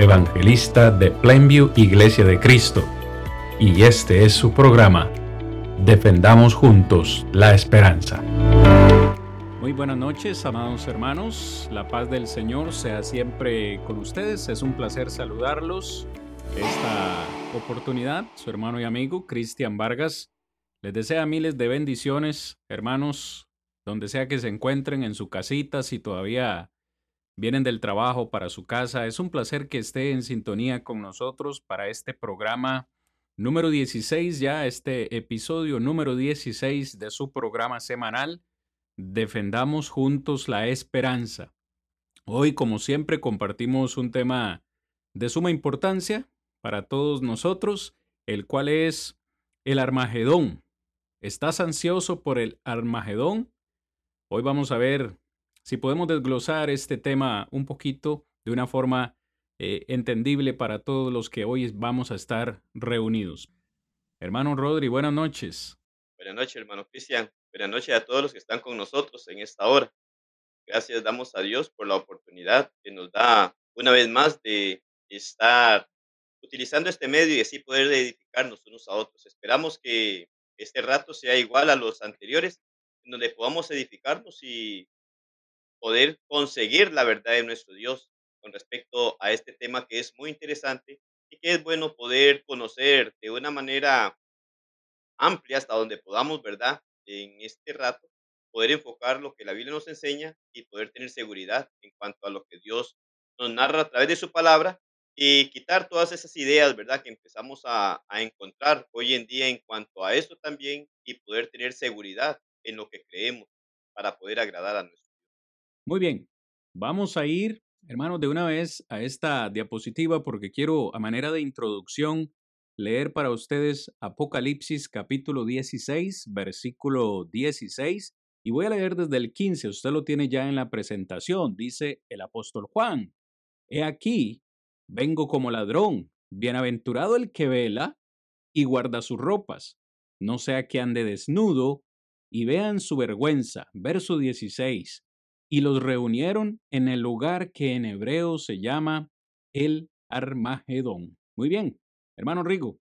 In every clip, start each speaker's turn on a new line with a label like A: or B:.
A: evangelista de Plainview Iglesia de Cristo, y este es su programa, Defendamos Juntos la Esperanza.
B: Muy buenas noches, amados hermanos. La paz del Señor sea siempre con ustedes. Es un placer saludarlos. Esta oportunidad, su hermano y amigo Cristian Vargas les desea miles de bendiciones, hermanos, donde sea que se encuentren en su casita, si todavía vienen del trabajo para su casa. Es un placer que esté en sintonía con nosotros para este programa número 16, ya este episodio número 16 de su programa semanal. Defendamos juntos la esperanza. Hoy, como siempre, compartimos un tema de suma importancia para todos nosotros, el cual es el Armagedón. ¿Estás ansioso por el Armagedón? Hoy vamos a ver si podemos desglosar este tema un poquito de una forma eh, entendible para todos los que hoy vamos a estar reunidos. Hermano Rodri, buenas noches.
C: Buenas noches, hermano Cristian. Buenas noches a todos los que están con nosotros en esta hora. Gracias damos a Dios por la oportunidad que nos da una vez más de estar utilizando este medio y así poder edificarnos unos a otros. Esperamos que este rato sea igual a los anteriores, donde podamos edificarnos y poder conseguir la verdad de nuestro Dios con respecto a este tema que es muy interesante y que es bueno poder conocer de una manera amplia hasta donde podamos, ¿verdad? En este rato, poder enfocar lo que la Biblia nos enseña y poder tener seguridad en cuanto a lo que Dios nos narra a través de su palabra y quitar todas esas ideas, ¿verdad? Que empezamos a, a encontrar hoy en día en cuanto a eso también y poder tener seguridad en lo que creemos para poder agradar a nuestro
B: muy bien, vamos a ir, hermanos, de una vez a esta diapositiva porque quiero, a manera de introducción, leer para ustedes Apocalipsis capítulo 16, versículo 16, y voy a leer desde el 15, usted lo tiene ya en la presentación, dice el apóstol Juan, He aquí, vengo como ladrón, bienaventurado el que vela y guarda sus ropas, no sea que ande desnudo y vean su vergüenza. Verso 16 y los reunieron en el lugar que en hebreo se llama el Armagedón. Muy bien, hermano Rigo,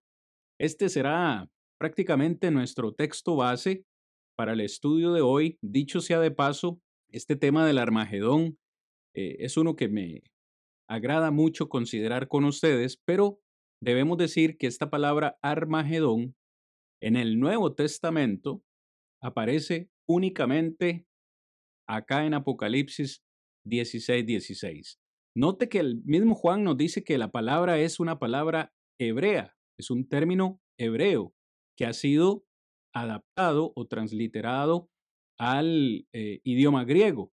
B: este será prácticamente nuestro texto base para el estudio de hoy. Dicho sea de paso, este tema del Armagedón eh, es uno que me agrada mucho considerar con ustedes, pero debemos decir que esta palabra Armagedón en el Nuevo Testamento aparece únicamente acá en Apocalipsis 16, 16. Note que el mismo Juan nos dice que la palabra es una palabra hebrea, es un término hebreo que ha sido adaptado o transliterado al eh, idioma griego.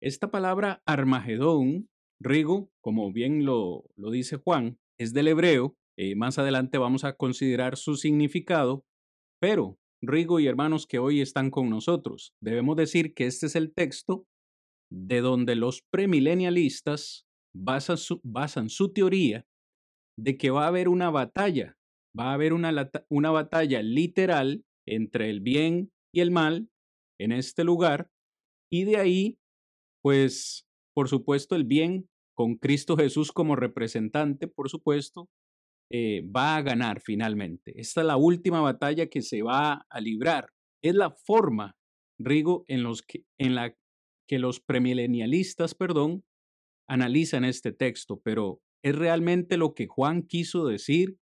B: Esta palabra Armagedón, Rigo, como bien lo, lo dice Juan, es del hebreo. Eh, más adelante vamos a considerar su significado, pero Rigo y hermanos que hoy están con nosotros. Debemos decir que este es el texto de donde los premilenialistas basan su, teoría de que va a haber una batalla, va a haber una, una batalla literal entre el bien y el mal en este lugar, y de ahí, pues, por supuesto, el bien con Cristo Jesús como representante, por supuesto, eh, va a ganar finalmente. Esta es la última batalla que se va a librar. Es la forma, Rigo, en, los que, en la que los premilenialistas, perdón, analizan este texto, pero ¿es realmente lo que Juan quiso decir?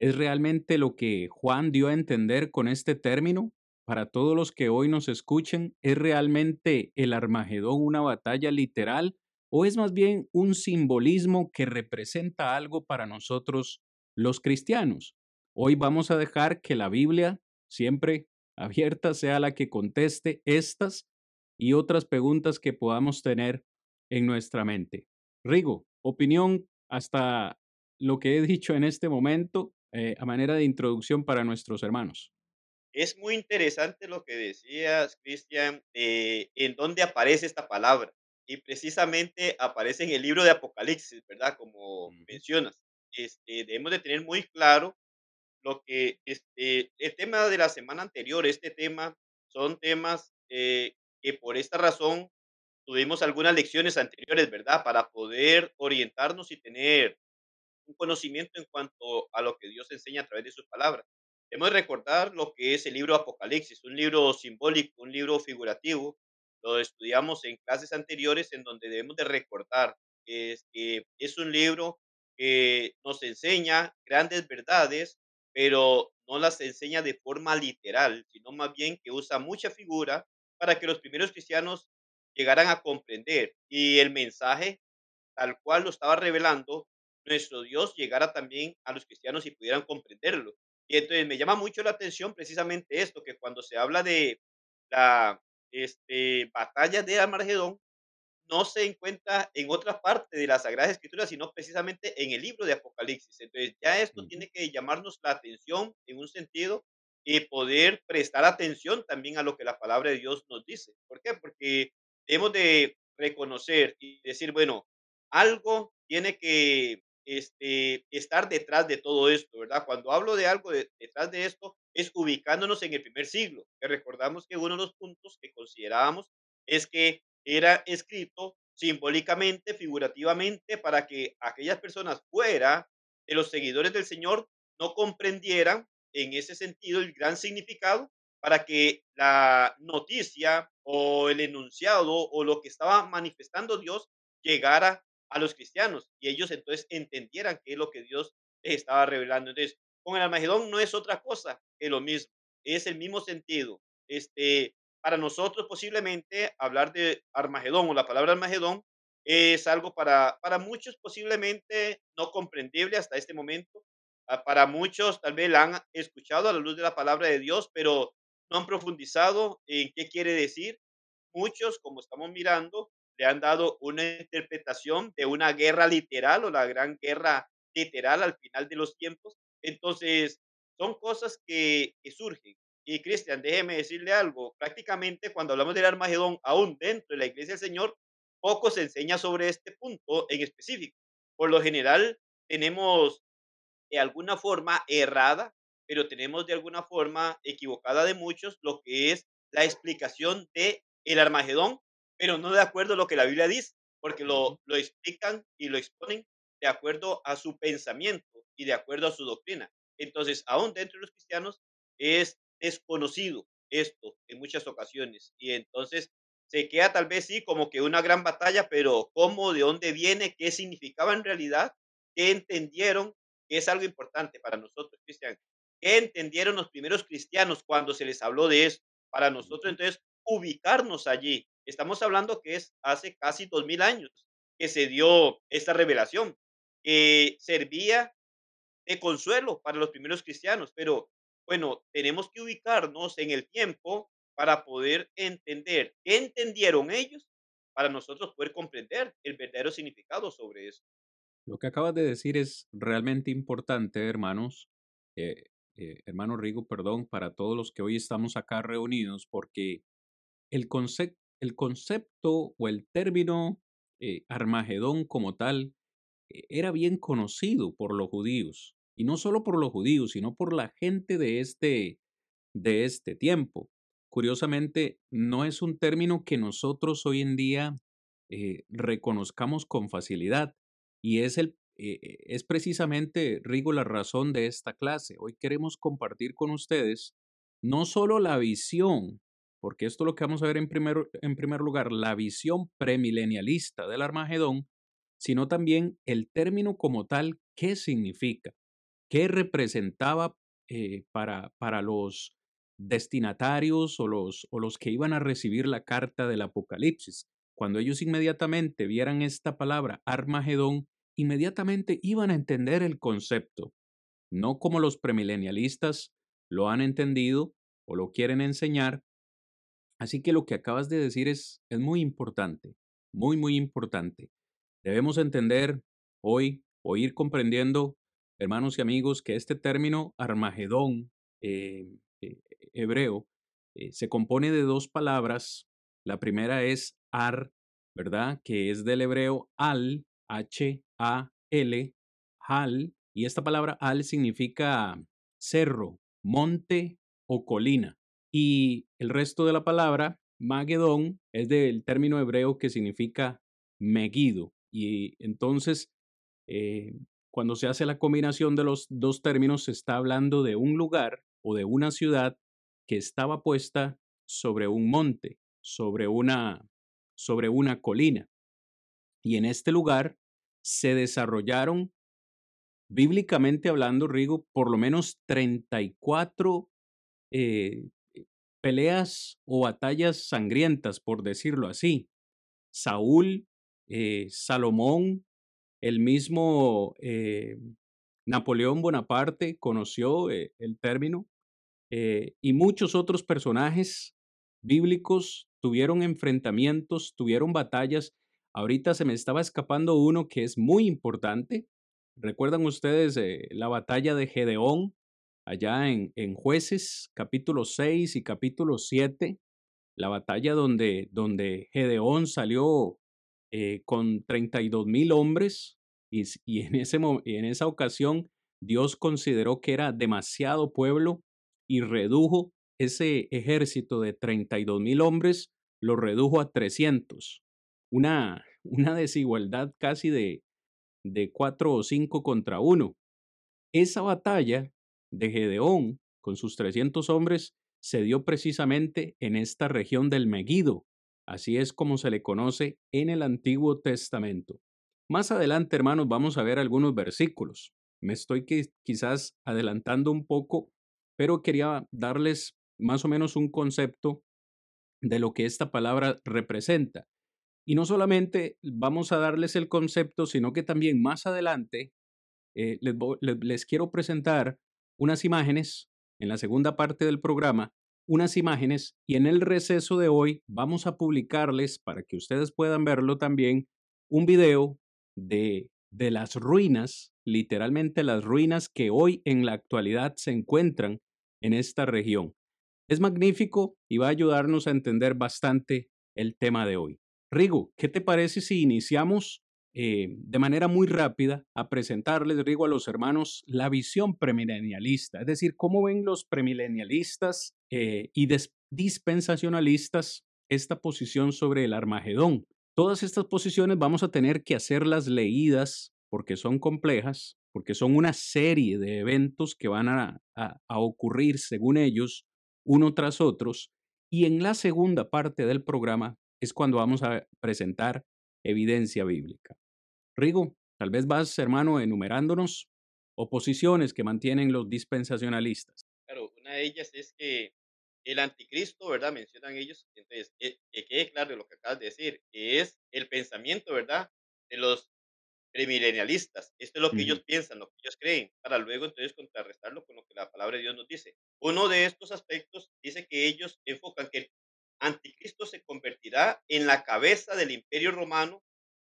B: ¿Es realmente lo que Juan dio a entender con este término? Para todos los que hoy nos escuchen, ¿es realmente el Armagedón una batalla literal ¿O es más bien un simbolismo que representa algo para nosotros los cristianos? Hoy vamos a dejar que la Biblia, siempre abierta, sea la que conteste estas y otras preguntas que podamos tener en nuestra mente. Rigo, opinión hasta lo que he dicho en este momento eh, a manera de introducción para nuestros hermanos.
C: Es muy interesante lo que decías, Cristian, eh, en dónde aparece esta palabra. Y precisamente aparece en el libro de Apocalipsis, ¿verdad? Como mencionas. Este, debemos de tener muy claro lo que este, el tema de la semana anterior, este tema, son temas eh, que por esta razón tuvimos algunas lecciones anteriores, ¿verdad? Para poder orientarnos y tener un conocimiento en cuanto a lo que Dios enseña a través de sus palabras. Debemos recordar lo que es el libro Apocalipsis, un libro simbólico, un libro figurativo. Lo estudiamos en clases anteriores en donde debemos de recordar que es, que es un libro que nos enseña grandes verdades, pero no las enseña de forma literal, sino más bien que usa mucha figura para que los primeros cristianos llegaran a comprender y el mensaje tal cual lo estaba revelando nuestro Dios, llegara también a los cristianos y pudieran comprenderlo. Y entonces me llama mucho la atención precisamente esto, que cuando se habla de la este, batalla de Armagedón, no se encuentra en otra parte de la Sagrada Escritura, sino precisamente en el libro de Apocalipsis. Entonces, ya esto tiene que llamarnos la atención en un sentido y poder prestar atención también a lo que la palabra de Dios nos dice. ¿Por qué? Porque debemos de reconocer y decir, bueno, algo tiene que este, estar detrás de todo esto, ¿verdad? Cuando hablo de algo de- detrás de esto, es ubicándonos en el primer siglo, recordamos que uno de los puntos que considerábamos es que era escrito simbólicamente, figurativamente, para que aquellas personas fuera de los seguidores del Señor no comprendieran en ese sentido el gran significado para que la noticia o el enunciado o lo que estaba manifestando Dios llegara a los cristianos y ellos entonces entendieran qué es lo que Dios estaba revelando. Entonces, con el Armagedón no es otra cosa que lo mismo, es el mismo sentido. Este, para nosotros posiblemente hablar de Armagedón o la palabra Armagedón es algo para, para muchos posiblemente no comprendible hasta este momento. Ah, Para muchos tal vez la han escuchado a la luz de la palabra de Dios, pero no han profundizado en qué quiere decir. Muchos, como estamos mirando, le han dado una interpretación de una guerra literal o la gran guerra literal al final de los tiempos. Entonces, son cosas que, surgen. Y Cristian, déjeme decirle algo, prácticamente cuando hablamos del Armagedón, aún dentro de la iglesia del Señor, poco se enseña sobre este punto en específico. Por lo general, tenemos de alguna forma errada, pero tenemos de alguna forma equivocada de muchos lo que es la explicación de el Armagedón, pero no de acuerdo a lo que la Biblia dice, porque lo, lo explican y lo exponen de acuerdo a su pensamiento y de acuerdo a su doctrina. Entonces, aún dentro de los cristianos es desconocido esto en muchas ocasiones y entonces se queda tal vez sí como que una gran batalla, pero cómo, de dónde viene, qué significaba en realidad, qué entendieron que es algo importante para nosotros, Cristian. ¿Qué entendieron los primeros cristianos cuando se les habló de eso? Para nosotros, entonces, ubicarnos allí. Estamos hablando que es hace casi dos mil años que se dio esta revelación, que servía de consuelo para los primeros cristianos, pero bueno, tenemos que ubicarnos en el tiempo para poder entender qué entendieron ellos, para nosotros poder comprender el verdadero significado sobre eso.
B: Lo que acabas de decir es realmente importante, hermanos, eh, eh, hermano Rigo, perdón, para todos los que hoy estamos acá reunidos, porque el, concep- el concepto o el término eh, Armagedón como tal eh, era bien conocido por los judíos, y no solo por los judíos, sino por la gente de este, de este tiempo. Curiosamente, no es un término que nosotros hoy en día eh, reconozcamos con facilidad y es, el, es precisamente, Rigo, la razón de esta clase. Hoy queremos compartir con ustedes no solo la visión, porque esto es lo que vamos a ver en primer, en primer lugar, la visión premilenialista del Armagedón, sino también el término como tal, qué significa, qué representaba eh, para, para los destinatarios o los, o los que iban a recibir la carta del Apocalipsis. Cuando ellos inmediatamente vieran esta palabra Armagedón, inmediatamente iban a entender el concepto, no como los premilenialistas lo han entendido o lo quieren enseñar. Así que lo que acabas de decir es, es muy importante, muy, muy importante. Debemos entender hoy o ir comprendiendo, hermanos y amigos, que este término Armagedón eh, eh, hebreo eh, se compone de dos palabras. La primera es Ar, ¿verdad? Que es del hebreo al, H-A-L, Hal, y esta palabra al significa cerro, monte o colina. Y el resto de la palabra, Magedón, es del término hebreo que significa Megido. Y entonces, eh, cuando se hace la combinación de los dos términos, se está hablando de un lugar o de una ciudad que estaba puesta sobre un monte, sobre una, sobre una colina. Y en este lugar se desarrollaron, bíblicamente hablando, Rigo, por lo menos 34 eh, peleas o batallas sangrientas, por decirlo así. Saúl, eh, Salomón, el mismo eh, Napoleón Bonaparte conoció el término y muchos otros personajes bíblicos tuvieron enfrentamientos, tuvieron batallas Ahorita se me estaba escapando uno que es muy importante. ¿Recuerdan ustedes eh, la batalla de Gedeón allá en, en, Jueces, capítulo 6 y capítulo 7? La batalla donde, donde Gedeón salió eh, con 32 mil hombres y, y en, ese, en esa ocasión Dios consideró que era demasiado pueblo y redujo ese ejército de 32 mil hombres, lo redujo a 300 una, una desigualdad casi de, de cuatro o cinco contra uno. Esa batalla de Gedeón con sus 300 hombres se dio precisamente en esta región del Megido, así es como se le conoce en el Antiguo Testamento. Más adelante, hermanos, vamos a ver algunos versículos. Me estoy quizás adelantando un poco, pero quería darles más o menos un concepto de lo que esta palabra representa. Y no solamente vamos a darles el concepto, sino que también más adelante eh, les, quiero presentar unas imágenes en la segunda parte del programa, unas imágenes y en el receso de hoy vamos a publicarles para que ustedes puedan verlo también un video de, de las ruinas, literalmente las ruinas que hoy en la actualidad se encuentran en esta región. Es magnífico y va a ayudarnos a entender bastante el tema de hoy. Rigo, ¿qué te parece si iniciamos eh, de manera muy rápida a presentarles, Rigo, a los hermanos la visión premilenialista? Es decir, cómo ven los premilenialistas eh, y dispensacionalistas esta posición sobre el Armagedón. Todas estas posiciones vamos a tener que hacerlas leídas porque son complejas, porque son una serie de eventos que van a, a ocurrir según ellos, uno tras otros. Y en la segunda parte del programa es cuando vamos a presentar evidencia bíblica. Rigo, tal vez vas, hermano, enumerándonos oposiciones que mantienen los dispensacionalistas.
C: Claro, una de ellas es que el anticristo, ¿verdad? Mencionan ellos, entonces, que, quede claro lo que acabas de decir, que es el pensamiento, ¿verdad? De los premilenialistas. Esto es lo que ellos piensan, lo que ellos creen, para luego entonces contrarrestarlo con lo que la palabra de Dios nos dice. Uno de estos aspectos dice que ellos enfocan que el Anticristo se convertirá en la cabeza del imperio romano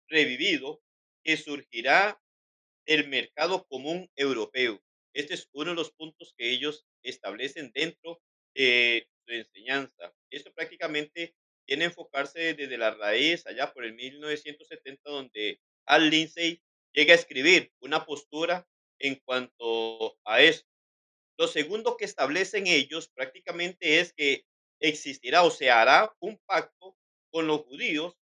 C: revivido que surgirá el mercado común europeo. Este es uno de los puntos que ellos establecen dentro de su enseñanza. Esto prácticamente tiene que enfocarse desde la raíz, allá por el 1970, donde Al Lindsay llega a escribir una postura en cuanto a esto. Lo segundo que establecen ellos prácticamente es que existirá o se hará un pacto con los judíos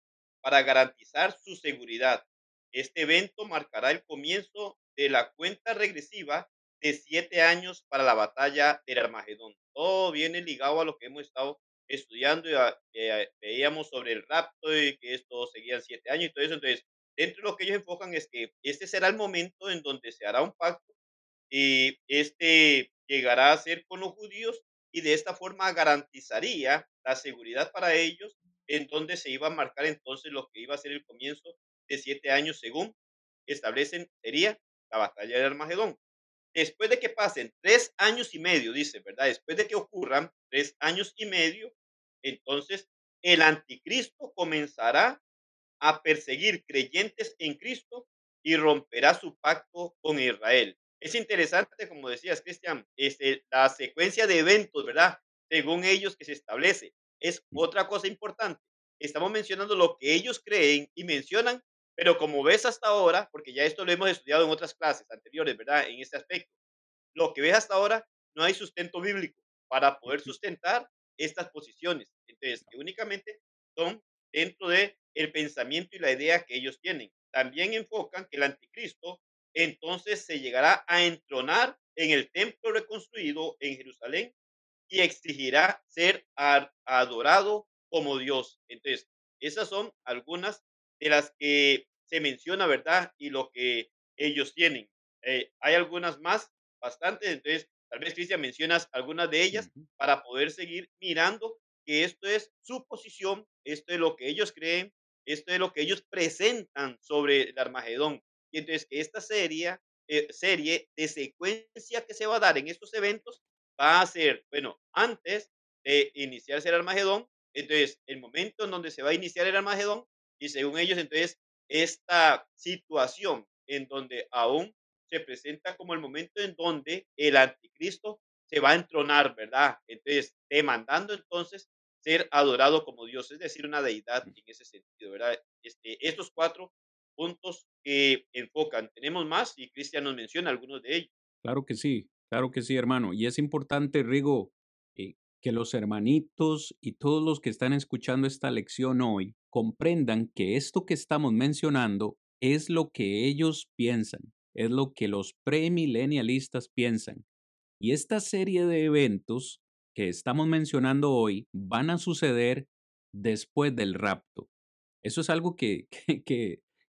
C: para garantizar su seguridad. Este evento marcará el comienzo de la cuenta regresiva de siete años para la batalla del Armagedón. Todo viene ligado a lo que hemos estado estudiando y eh, veíamos sobre el rapto y que esto seguía siete años y todo eso. Entonces, dentro de lo que ellos enfocan es que este será el momento en donde se hará un pacto y este llegará a ser con los judíos y de esta forma garantizaría la seguridad para ellos en donde se iba a marcar entonces lo que iba a ser el comienzo de siete años según establecen sería la batalla de Armagedón. Después de que pasen tres años y medio, dice, ¿verdad? Después de que ocurran tres años y medio, entonces el anticristo comenzará a perseguir creyentes en Cristo y romperá su pacto con Israel. Es interesante, como decías, Cristian, este, la secuencia de eventos, ¿verdad? Según ellos que se establece. Es otra cosa importante. Estamos mencionando lo que ellos creen y mencionan, pero como ves hasta ahora, porque ya esto lo hemos estudiado en otras clases anteriores, ¿verdad? En este aspecto, lo que ves hasta ahora, no hay sustento bíblico para poder sustentar estas posiciones. Entonces, que únicamente son dentro de el pensamiento y la idea que ellos tienen. También enfocan que el anticristo entonces se llegará a entronar en el templo reconstruido en Jerusalén y exigirá ser adorado como Dios. Entonces, esas son algunas de las que se menciona, ¿verdad? Y lo que ellos tienen. Eh, hay algunas más, bastantes, entonces, tal vez, Cristian, mencionas algunas de ellas para poder seguir mirando que esto es su posición, esto es lo que ellos creen, esto es lo que ellos presentan sobre el Armagedón. Y entonces, que esta serie, eh, serie de secuencia que se va a dar en estos eventos va a ser, bueno, antes de iniciarse el Armagedón, entonces el momento en donde se va a iniciar el Armagedón y según ellos, entonces esta situación en donde aún se presenta como el momento en donde el anticristo se va a entronar, ¿verdad? Entonces, demandando entonces ser adorado como Dios, es decir, una deidad en ese sentido, ¿verdad? Este, estos cuatro puntos que enfocan. Tenemos más y Cristian nos menciona algunos de ellos.
B: Claro que sí, claro que sí, hermano. Y es importante, Rigo, eh, que los hermanitos y todos los que están escuchando esta lección hoy comprendan que esto que estamos mencionando es lo que ellos piensan, es lo que los premilenialistas piensan. Y esta serie de eventos que estamos mencionando hoy van a suceder después del rapto. Eso es algo que,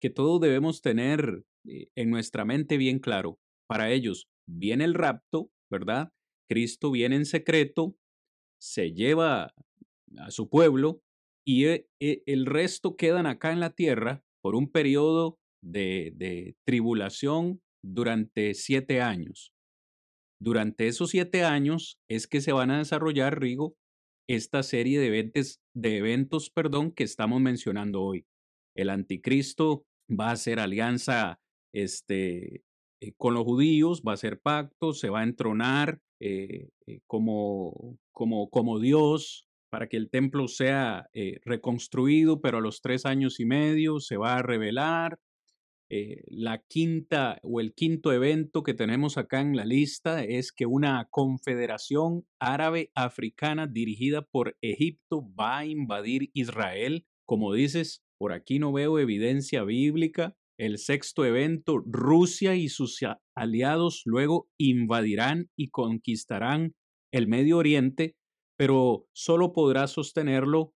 B: que todos debemos tener eh, en nuestra mente bien claro. Para ellos viene el rapto, ¿verdad? Cristo viene en secreto, se lleva a su pueblo y e- e- el resto quedan acá en la tierra por un periodo de, de tribulación durante siete años. Durante esos siete años es que se van a desarrollar, Rigo, esta serie de eventos, de eventos perdón, que estamos mencionando hoy. El anticristo va a hacer alianza este, eh, con los judíos, va a hacer pacto, se va a entronar eh, eh, como, como, como Dios para que el templo sea reconstruido, pero a los tres años y medio se va a revelar, la quinta o el quinto evento que tenemos acá en la lista es que una confederación árabe africana dirigida por Egipto va a invadir Israel. Como dices, por aquí no veo evidencia bíblica. El sexto evento, Rusia y sus aliados luego invadirán y conquistarán el Medio Oriente, pero solo podrá sostenerlo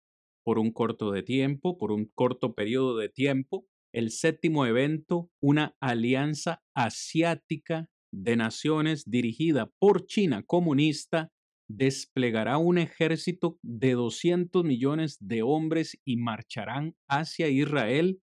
B: por un corto de tiempo, por un corto periodo de tiempo el séptimo evento, una alianza asiática de naciones dirigida por China comunista, desplegará un ejército de 200 millones de hombres y marcharán hacia Israel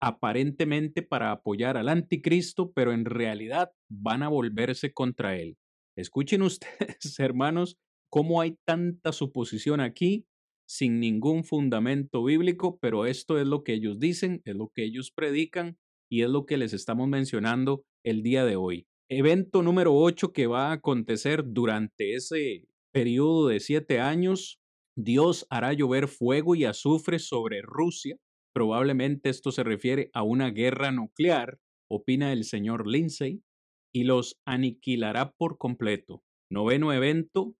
B: aparentemente para apoyar al anticristo, pero en realidad van a volverse contra él. Escuchen ustedes, hermanos, cómo hay tanta suposición aquí sin ningún fundamento bíblico, pero esto es lo que ellos dicen, es lo que ellos predican y es lo que les estamos mencionando el día de hoy. Evento número 8 que va a acontecer durante ese periodo de siete años, Dios hará llover fuego y azufre sobre Rusia. Probablemente esto se refiere a una guerra nuclear, opina el señor Lindsay, y los aniquilará por completo. Noveno evento,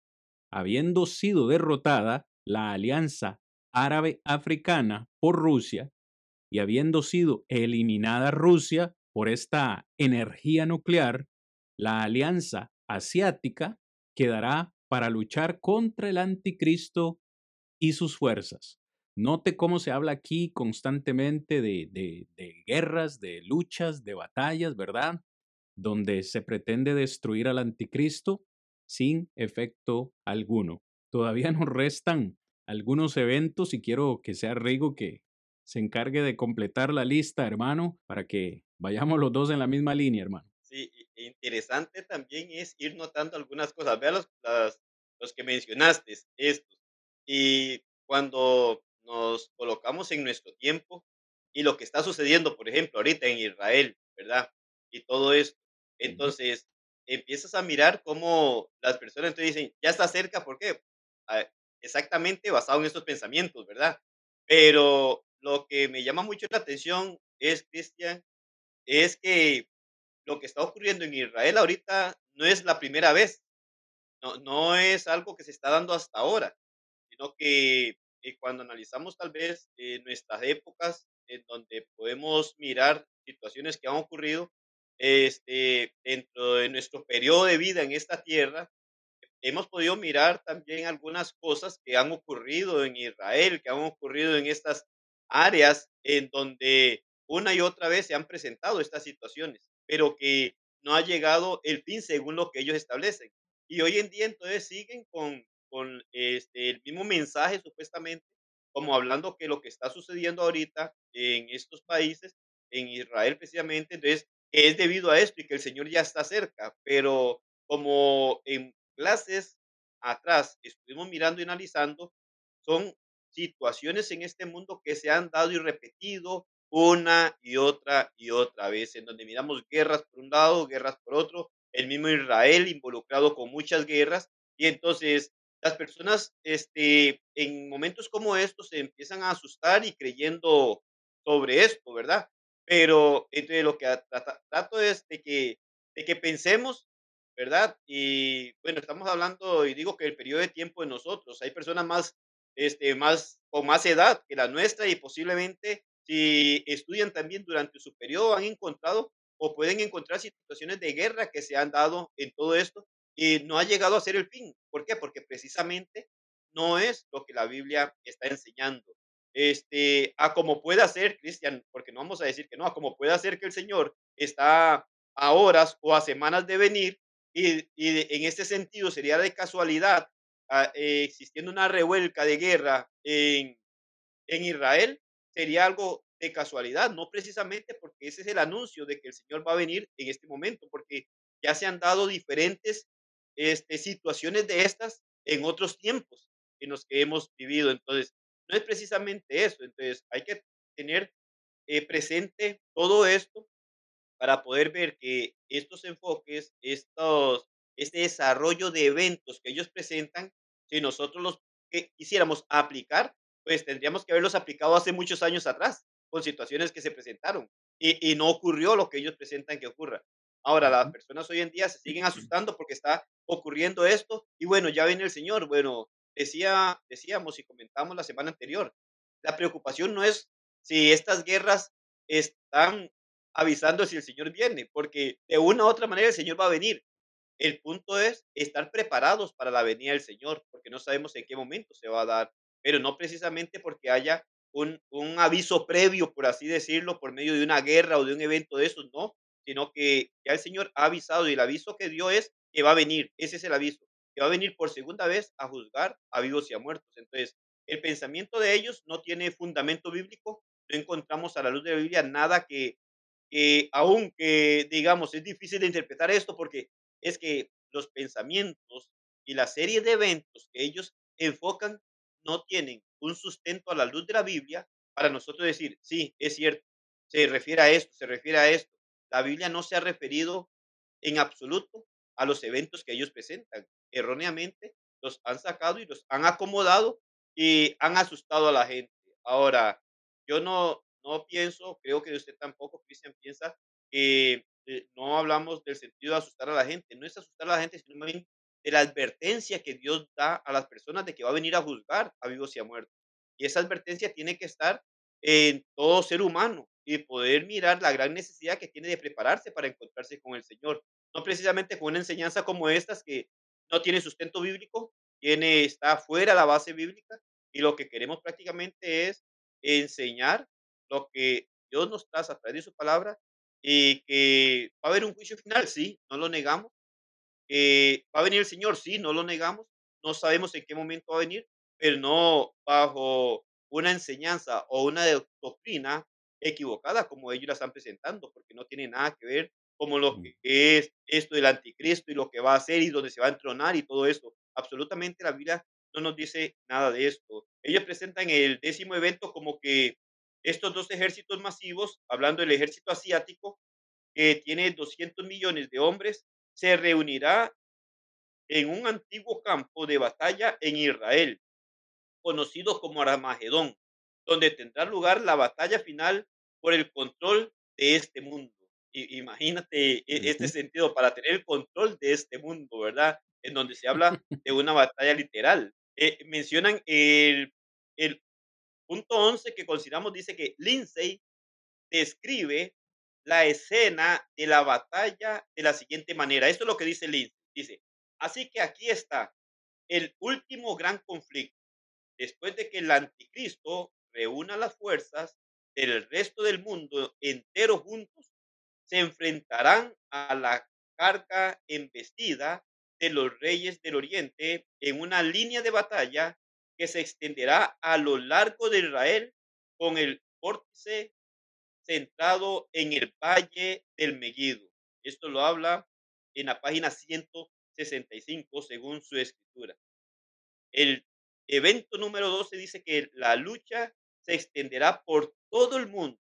B: habiendo sido derrotada, la alianza árabe-africana por Rusia y habiendo sido eliminada Rusia por esta energía nuclear, la alianza asiática quedará para luchar contra el anticristo y sus fuerzas. Note cómo se habla aquí constantemente de, de, guerras, de luchas, de batallas, ¿verdad? Donde se pretende destruir al anticristo sin efecto alguno. Todavía nos restan algunos eventos y quiero que sea Rigo que se encargue de completar la lista, hermano, para que vayamos los dos en la misma línea, hermano.
C: Sí, y- e interesante también es ir notando algunas cosas. Vea los, las- los que mencionaste, estos. Y cuando nos colocamos en nuestro tiempo y lo que está sucediendo, por ejemplo, ahorita en Israel, ¿verdad? Y todo esto. Entonces, empiezas a mirar cómo las personas te dicen, ya está cerca, ¿por qué? Ah, exactamente basado en estos pensamientos, ¿verdad? Pero lo que me llama mucho la atención es, Cristian, es que lo que está ocurriendo en Israel ahorita no es la primera vez, no, no es algo que se está dando hasta ahora, sino que eh, cuando analizamos tal vez eh, nuestras épocas en donde podemos mirar situaciones que han ocurrido este, dentro de nuestro periodo de vida en esta tierra, hemos podido mirar también algunas cosas que han ocurrido en Israel, que han ocurrido en estas áreas en donde una y otra vez se han presentado estas situaciones, pero que no ha llegado el fin según lo que ellos establecen. Y hoy en día entonces siguen con, con este, el mismo mensaje supuestamente, como hablando que lo que está sucediendo ahorita en estos países, en Israel precisamente, entonces es debido a esto y que el Señor ya está cerca, pero como en clases atrás estuvimos mirando y analizando, son situaciones en este mundo que se han dado y repetido una y otra y otra vez, en donde miramos guerras por un lado, guerras por otro, el mismo Israel involucrado con muchas guerras, y entonces las personas este, en momentos como estos se empiezan a asustar y creyendo sobre esto, ¿verdad? Pero entre lo que trato es de que, de que pensemos, ¿verdad? Y bueno, estamos hablando, y digo que el periodo de tiempo de nosotros, hay personas más, este, más, con más edad que la nuestra y posiblemente si estudian también durante su periodo han encontrado o pueden encontrar situaciones de guerra que se han dado en todo esto y no ha llegado a ser el fin. ¿Por qué? Porque precisamente no es lo que la Biblia está enseñando. Este, a como pueda ser, Cristian, porque no vamos a decir que no, a como pueda ser que el Señor está a horas o a semanas de venir y, y en este sentido sería de casualidad ah, eh, existiendo una revuelca de guerra en, en Israel, sería algo de casualidad, no precisamente porque ese es el anuncio de que el Señor va a venir en este momento, porque ya se han dado diferentes este, situaciones de estas en otros tiempos en los que hemos vivido. Entonces, no es precisamente eso. Entonces, hay que tener eh, presente todo esto para poder ver que estos enfoques, estos, este desarrollo de eventos que ellos presentan, si nosotros los quisiéramos aplicar, pues tendríamos que haberlos aplicado hace muchos años atrás, con situaciones que se presentaron. Y, y no ocurrió lo que ellos presentan que ocurra. Ahora, las personas hoy en día se siguen asustando porque está ocurriendo esto y bueno, ya viene el Señor. Bueno, decía, decíamos y comentamos la semana anterior, la preocupación no es si estas guerras están avisando si el Señor viene, porque de una u otra manera el Señor va a venir. El punto es estar preparados para la venida del Señor, porque no sabemos en qué momento se va a dar, pero no precisamente porque haya un, un aviso previo, por así decirlo, por medio de una guerra o de un evento de esos, no, sino que ya el Señor ha avisado y el aviso que dio es que va a venir, ese es el aviso, que va a venir por segunda vez a juzgar a vivos y a muertos. Entonces, el pensamiento de ellos no tiene fundamento bíblico, no encontramos a la luz de la Biblia nada que, que aunque digamos es difícil de interpretar esto porque es que los pensamientos y la serie de eventos que ellos enfocan no tienen un sustento a la luz de la Biblia para nosotros decir, sí, es cierto, se refiere a esto, se refiere a esto. La Biblia no se ha referido en absoluto a los eventos que ellos presentan. Erróneamente los han sacado y los han acomodado y han asustado a la gente. Ahora, yo no, no pienso, creo que usted tampoco, Cristian, piensa que eh, no hablamos del sentido de asustar a la gente. No es asustar a la gente, sino la advertencia que Dios da a las personas de que va a venir a juzgar a vivos y a muertos. Y esa advertencia tiene que estar en todo ser humano y poder mirar la gran necesidad que tiene de prepararse para encontrarse con el Señor. No precisamente con una enseñanza como estas que no tiene sustento bíblico, tiene, está fuera la base bíblica y lo que queremos prácticamente es enseñar lo que Dios nos traza a través de su palabra y que va a haber un juicio final, sí, no lo negamos. Que va a venir el Señor, sí, no lo negamos. No sabemos en qué momento va a venir, pero no bajo una enseñanza o una doctrina equivocada como ellos la están presentando, porque no tiene nada que ver como lo que es esto del anticristo y lo que va a hacer y donde se va a entronar y todo esto. Absolutamente la Biblia no nos dice nada de esto. Ellos presentan el décimo evento como que estos dos ejércitos masivos, hablando del ejército asiático, que tiene 200 millones de hombres, se reunirá en un antiguo campo de batalla en Israel, conocido como Armagedón, donde tendrá lugar la batalla final por el control de este mundo. I- imagínate e- este sentido para tener el control de este mundo, ¿verdad? En donde se habla de una batalla literal. Eh, mencionan el, el punto 11 que consideramos, dice que Lindsay describe la escena de la batalla de la siguiente manera. Esto es lo que dice Lindsay. Dice, así que aquí está el último gran conflicto. Después de que el anticristo reúna las fuerzas del resto del mundo entero juntos, se enfrentarán a la carga embestida de los reyes del oriente en una línea de batalla que se extenderá a lo largo de Israel con el vórtice centrado en el valle del Megiddo. Esto lo habla en la página 165 según su escritura. El evento número 12 dice que la lucha se extenderá por todo el mundo.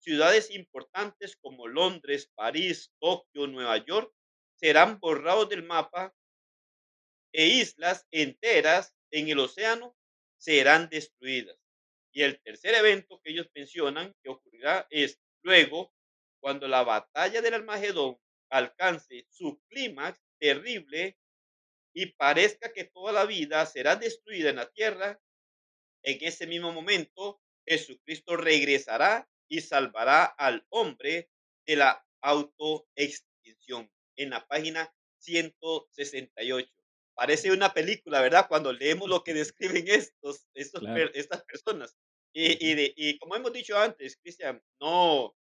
C: Ciudades importantes como Londres, París, Tokio, Nueva York serán borrados del mapa e islas enteras en el océano serán destruidas. Y el tercer evento que ellos mencionan que ocurrirá es luego cuando la batalla del Almagedón alcance su clímax terrible y parezca que toda la vida será destruida en la tierra, en ese mismo momento Jesucristo regresará y salvará al hombre de la autoextinción. En la página 168. Parece una película, ¿verdad? Cuando leemos lo que describen estos, estos
B: Claro.
C: per- estas personas. Y, y de- y como hemos dicho antes, Cristian, no,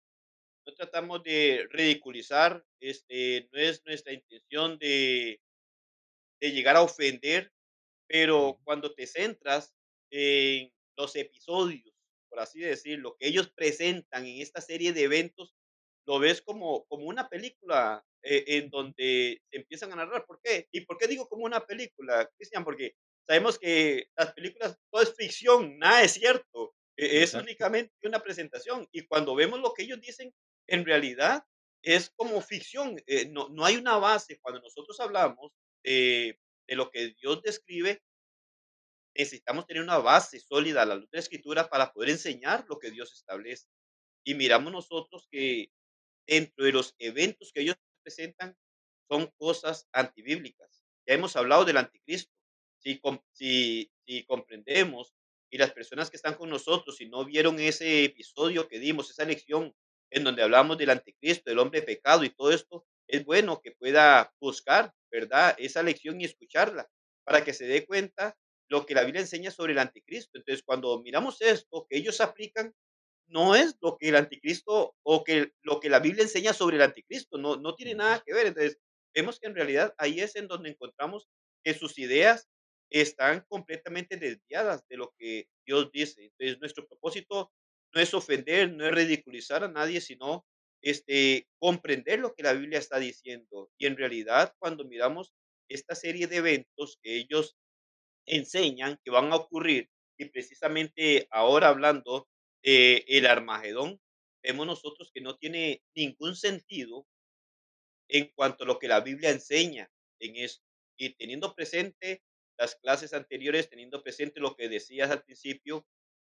C: no tratamos de ridiculizar, este, no es nuestra intención de, de llegar a ofender, pero cuando te centras en los episodios, por así decirlo, que ellos presentan en esta serie de eventos, lo ves como, como una película eh, en donde se empiezan a narrar. ¿Por qué? ¿Y por qué digo como una película, Cristian? Porque sabemos que las películas, todo es ficción, nada es cierto, e- es únicamente una presentación. Y cuando vemos lo que ellos dicen, en realidad es como ficción, eh, no, no hay una base. Cuando nosotros hablamos de de lo que Dios describe, necesitamos tener una base sólida a la luz de la escritura para poder enseñar lo que Dios establece. Y miramos nosotros que dentro de los eventos que ellos presentan son cosas antibíblicas. Ya hemos hablado del anticristo. Si, si, comprendemos y las personas que están con nosotros, si no vieron ese episodio que dimos, esa lección en donde hablamos del anticristo, del hombre pecado y todo esto, es bueno que pueda buscar, ¿verdad? Esa lección y escucharla para que se dé cuenta lo que la Biblia enseña sobre el anticristo. Entonces, cuando miramos esto, que ellos aplican, no es lo que el anticristo o que lo que la Biblia enseña sobre el anticristo, no, no tiene nada que ver. Entonces, vemos que en realidad ahí es en donde encontramos que sus ideas están completamente desviadas de lo que Dios dice. Entonces, nuestro propósito no es ofender, no es ridiculizar a nadie, sino este, comprender lo que la Biblia está diciendo. Y en realidad, cuando miramos esta serie de eventos que ellos enseñan que van a ocurrir, y precisamente ahora hablando de el Armagedón, vemos nosotros que no tiene ningún sentido en cuanto a lo que la Biblia enseña en eso. Y teniendo presente las clases anteriores, teniendo presente lo que decías al principio,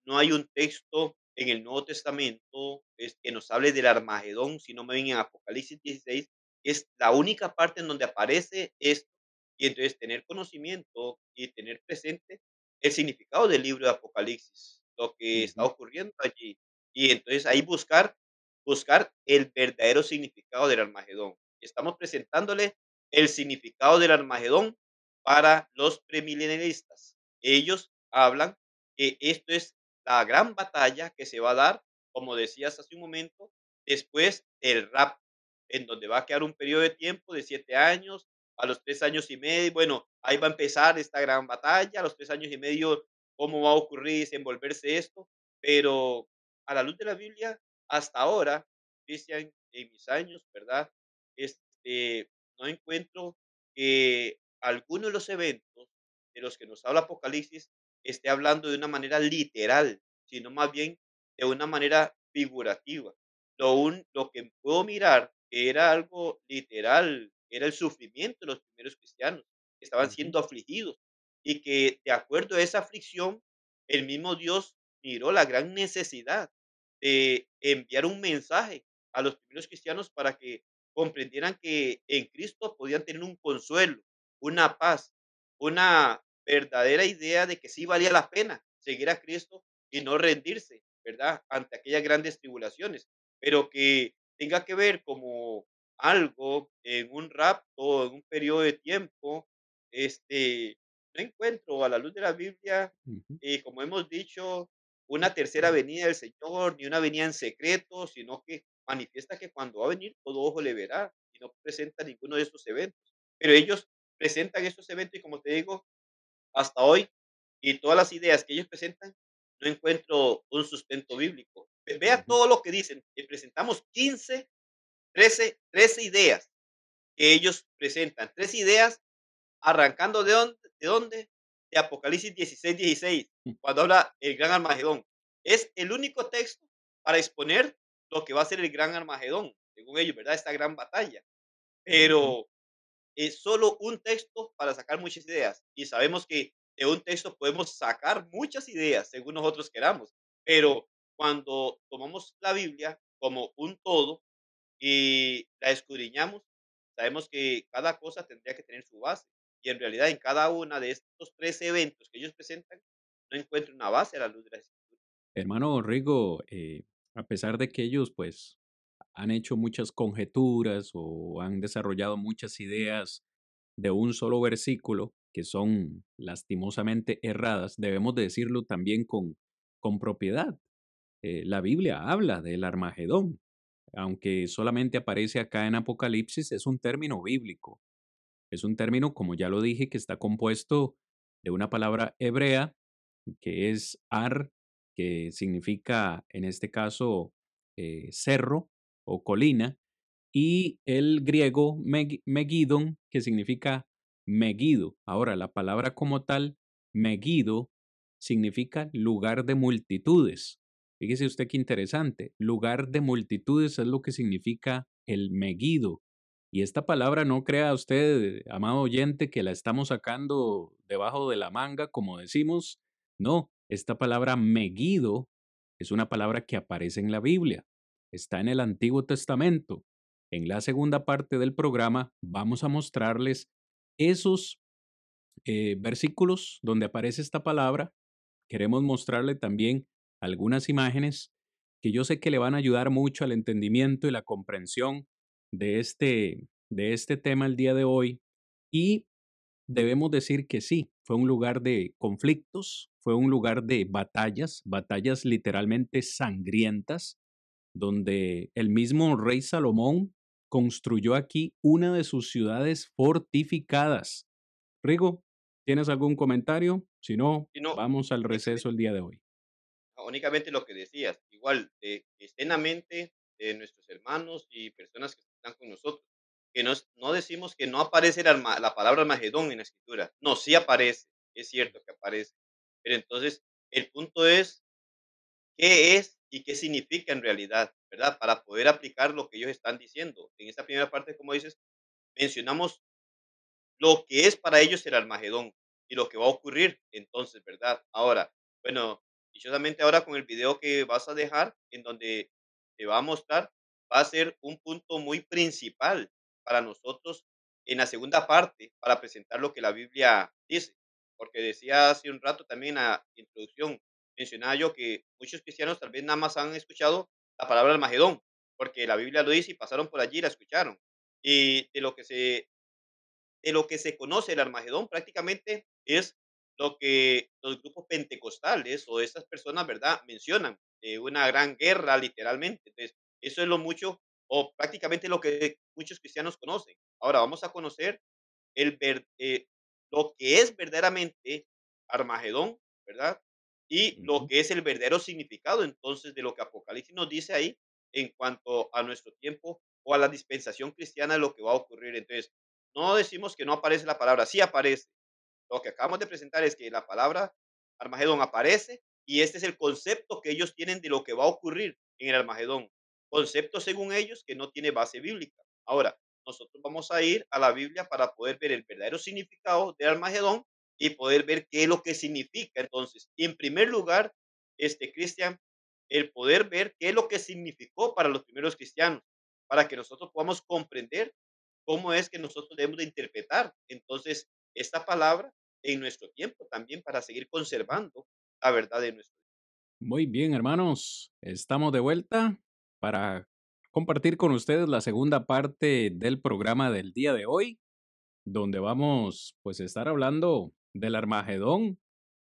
C: no hay un texto en el Nuevo Testamento es, que nos hable del Armagedón, si no me ven en Apocalipsis 16, es la única parte en donde aparece esto. Y entonces tener conocimiento y tener presente el significado del libro de Apocalipsis, lo que está
B: Ujú.
C: ocurriendo allí. Y entonces ahí buscar, buscar el verdadero significado del Armagedón estamos presentándole el significado del Armagedón para los premilenialistas. Ellos hablan que esto es la gran batalla que se va a dar, como decías hace un momento, después del rap, en donde va a quedar un periodo de tiempo de siete años, a los tres años y medio, bueno, ahí va a empezar esta gran batalla, a los tres años y medio, cómo va a ocurrir y desenvolverse esto, pero a la luz de la Biblia, hasta ahora, Cristian, en mis años, ¿verdad? este, no encuentro que alguno de los eventos de los que nos habla Apocalipsis esté hablando de una manera literal, sino más bien de una manera figurativa. lo, un, lo que puedo mirar que era algo literal, era el sufrimiento de los primeros cristianos, que estaban siendo afligidos y que de acuerdo a esa aflicción, el mismo Dios miró la gran necesidad de enviar un mensaje a los primeros cristianos para que comprendieran que en Cristo podían tener un consuelo, una paz, una verdadera idea de que sí valía la pena seguir a Cristo y no rendirse, ¿verdad? Ante aquellas grandes tribulaciones, pero que tenga que ver como algo en un rapto, en un periodo de tiempo, este, no encuentro a la luz de la Biblia, eh, como hemos dicho, una tercera venida del Señor, ni una venida en secreto, sino que manifiesta que cuando va a venir todo ojo le verá y no presenta ninguno de estos eventos. Pero ellos presentan estos eventos y como te digo, hasta hoy y todas las ideas que ellos presentan, no encuentro un sustento bíblico. Ve- Vea todo lo que dicen. presentamos 15, 13, 13 ideas que ellos presentan. Tres ideas arrancando de dónde, de dónde? De Apocalipsis 16, 16,
B: Mm,
C: cuando habla el gran Armagedón. Es el único texto para exponer lo que va a ser el gran Armagedón, según ellos, ¿verdad? Esta gran batalla. Pero es solo un texto para sacar muchas ideas. Y sabemos que de un texto podemos sacar muchas ideas según nosotros queramos. Pero cuando tomamos la Biblia como un todo y la escudriñamos, sabemos que cada cosa tendría que tener su base. Y en realidad en cada una de estos tres eventos que ellos presentan, no encuentro una base a la luz de la escritura.
B: Hermano Rigo, eh, a pesar de que ellos pues han hecho muchas conjeturas o han desarrollado muchas ideas de un solo versículo que son lastimosamente erradas, debemos de decirlo también con, con propiedad. Eh, la Biblia habla del Armagedón, aunque solamente aparece acá en Apocalipsis, es un término bíblico. Es un término, como ya lo dije, que está compuesto de una palabra hebrea que es ar, que significa en este caso eh, cerro o colina, y el griego meg- megidon, que significa Megido. Ahora, la palabra como tal, Megido, significa lugar de multitudes. Fíjese usted qué interesante. Lugar de multitudes es lo que significa el Megido. Y esta palabra no crea usted, amado oyente, que la estamos sacando debajo de la manga, como decimos. No, esta palabra Megido es una palabra que aparece en la Biblia. Está en el Antiguo Testamento. En la segunda parte del programa vamos a mostrarles esos eh, versículos donde aparece esta palabra. Queremos mostrarle también algunas imágenes que yo sé que le van a ayudar mucho al entendimiento y la comprensión de este, de este tema el día de hoy. Y debemos decir que sí, fue un lugar de conflictos, fue un lugar de batallas, batallas literalmente sangrientas, donde el mismo rey Salomón construyó aquí una de sus ciudades fortificadas. Rigo, ¿tienes algún comentario? Si no,
C: Sino
B: vamos al receso el día de hoy.
C: únicamente lo que decías, igual, eh, que esté en la mente de nuestros hermanos y personas que están con nosotros, que nos, no decimos que no aparece la, palabra Armagedón en la escritura, no, sí aparece, es cierto que aparece, pero entonces el punto es qué es y qué significa en realidad, ¿verdad? Para poder aplicar lo que ellos están diciendo. En esta primera parte, como dices, mencionamos lo que es para ellos el Armagedón y lo que va a ocurrir entonces, ¿verdad? Ahora, bueno, dichosamente ahora con el video que vas a dejar, en donde te va a mostrar, va a ser un punto muy principal para nosotros en la segunda parte, para presentar lo que la Biblia dice. Porque decía hace un rato también en la introducción, mencionaba yo que muchos cristianos tal vez nada más han escuchado la palabra Armagedón, porque la Biblia lo dice y pasaron por allí y la escucharon. Y de lo que se de lo que se conoce el Armagedón prácticamente es lo que los grupos pentecostales o estas personas, ¿verdad?, mencionan, eh, una gran guerra, literalmente. Entonces, eso es lo mucho o prácticamente lo que muchos cristianos conocen. Ahora vamos a conocer el ver eh, lo que es verdaderamente Armagedón, ¿verdad? Y lo que es el verdadero significado, entonces, de lo que Apocalipsis nos dice ahí en cuanto a nuestro tiempo o a la dispensación cristiana de lo que va a ocurrir. Entonces, no decimos que no aparece la palabra, sí aparece. Lo que acabamos de presentar es que la palabra Armagedón aparece y este es el concepto que ellos tienen de lo que va a ocurrir en el Armagedón. Concepto según ellos que no tiene base bíblica. Ahora, nosotros vamos a ir a la Biblia para poder ver el verdadero significado de Armagedón y poder ver qué es lo que significa. Entonces, en primer lugar, este Cristian, el poder ver qué es lo que significó para los primeros cristianos, para que nosotros podamos comprender cómo es que nosotros debemos de interpretar entonces esta palabra en nuestro tiempo también para seguir conservando la verdad de nuestro
B: Muy bien, hermanos, estamos de vuelta para compartir con ustedes la segunda parte del programa del día de hoy, donde vamos pues a estar hablando del Armagedón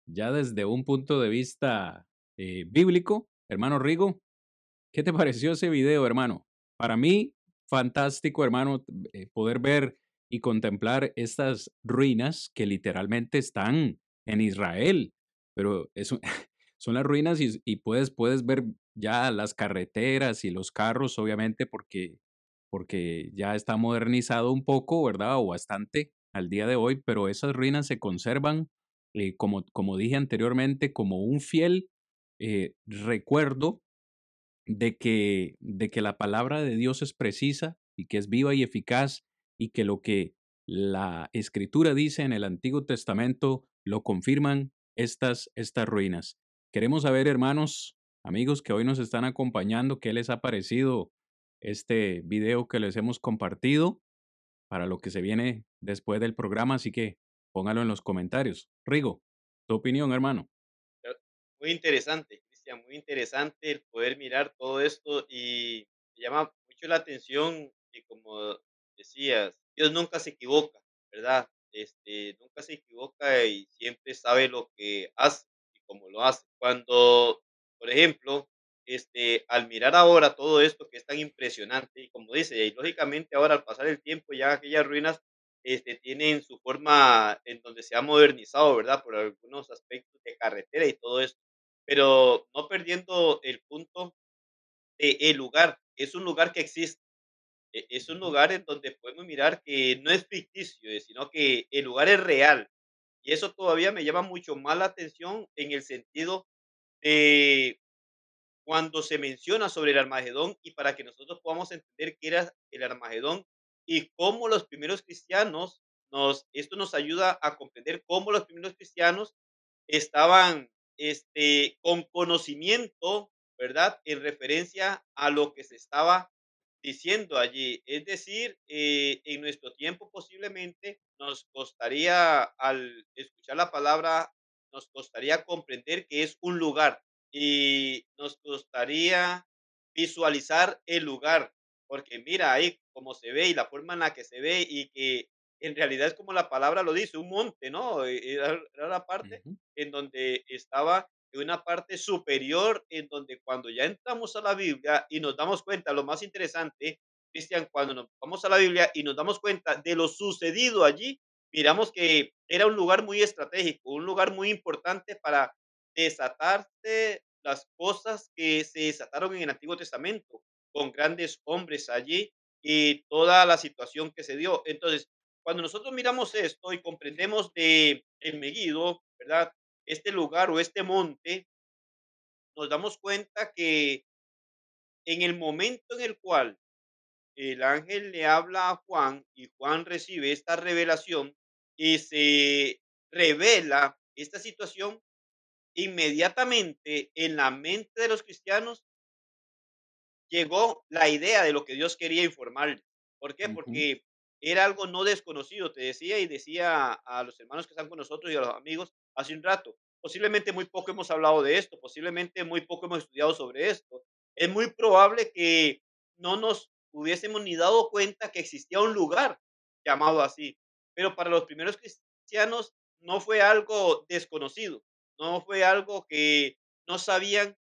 B: ya desde un punto de vista eh, bíblico. Hermano Rigo, ¿qué te pareció ese video, hermano? Para mí, fantástico, hermano, eh, poder ver y contemplar estas ruinas que literalmente están en Israel, pero es, son las ruinas y, puedes, puedes ver ya las carreteras y los carros, obviamente, porque, porque ya está modernizado un poco, ¿verdad? O bastante al día de hoy, pero esas ruinas se conservan, eh, como, como dije anteriormente, como un fiel eh, recuerdo de que, de que la palabra de Dios es precisa y que es viva y eficaz y que lo que la escritura dice en el Antiguo Testamento lo confirman estas, estas ruinas. Queremos saber, hermanos, amigos que hoy nos están acompañando, qué les ha parecido este video que les hemos compartido para lo que se viene después del programa, así que póngalo en los comentarios. Rigo, tu opinión, hermano.
C: Muy interesante, Cristian, muy interesante el poder mirar todo esto y me llama mucho la atención que como decías, Dios nunca se equivoca, ¿verdad? Este, nunca se equivoca y siempre sabe lo que hace y cómo lo hace. Cuando, por ejemplo, este, al mirar ahora todo esto que es tan impresionante, y como dice, y lógicamente ahora al pasar el tiempo ya aquellas ruinas este, tienen su forma en donde se ha modernizado, ¿verdad? Por algunos aspectos de carretera y todo esto, pero no perdiendo el punto de el lugar, es un lugar que existe, e, es un lugar en donde podemos mirar que no es ficticio, eh, sino que el lugar es real. Y eso todavía me llama mucho más la atención en el sentido de cuando se menciona sobre el Armagedón y para que nosotros podamos entender qué era el Armagedón y cómo los primeros cristianos nos, esto nos ayuda a comprender cómo los primeros cristianos estaban este, con conocimiento, ¿verdad? En referencia a lo que se estaba diciendo allí. Es decir, eh, en nuestro tiempo posiblemente nos costaría, al escuchar la palabra, nos costaría comprender que es un lugar y nos costaría visualizar el lugar, porque mira ahí cómo se ve y la forma en la que se ve y que en realidad es como la palabra lo dice, un monte, ¿no? Era, la parte en donde estaba una parte superior en donde cuando ya entramos a la Biblia y nos damos cuenta, lo más interesante, Cristian, cuando nos vamos a la Biblia y nos damos cuenta de lo sucedido allí, miramos que era un lugar muy estratégico, un lugar muy importante para desatarse las cosas que se desataron en el Antiguo Testamento, con grandes hombres allí y toda la situación que se dio. Entonces, cuando nosotros miramos esto y comprendemos de el Megido, ¿verdad? este lugar o este monte, nos damos cuenta que en el momento en el cual el ángel le habla a Juan y Juan recibe esta revelación y se revela esta situación, inmediatamente en la mente de los cristianos llegó la idea de lo que Dios quería informar. ¿Por qué? Porque era algo no desconocido, te decía y decía a los hermanos que están con nosotros y a los amigos hace un rato. Posiblemente muy poco hemos hablado de esto, posiblemente muy poco hemos estudiado sobre esto. Es muy probable que no nos hubiésemos ni dado cuenta que existía un lugar llamado así. Pero para los primeros cristianos no fue algo desconocido, no fue algo que no sabían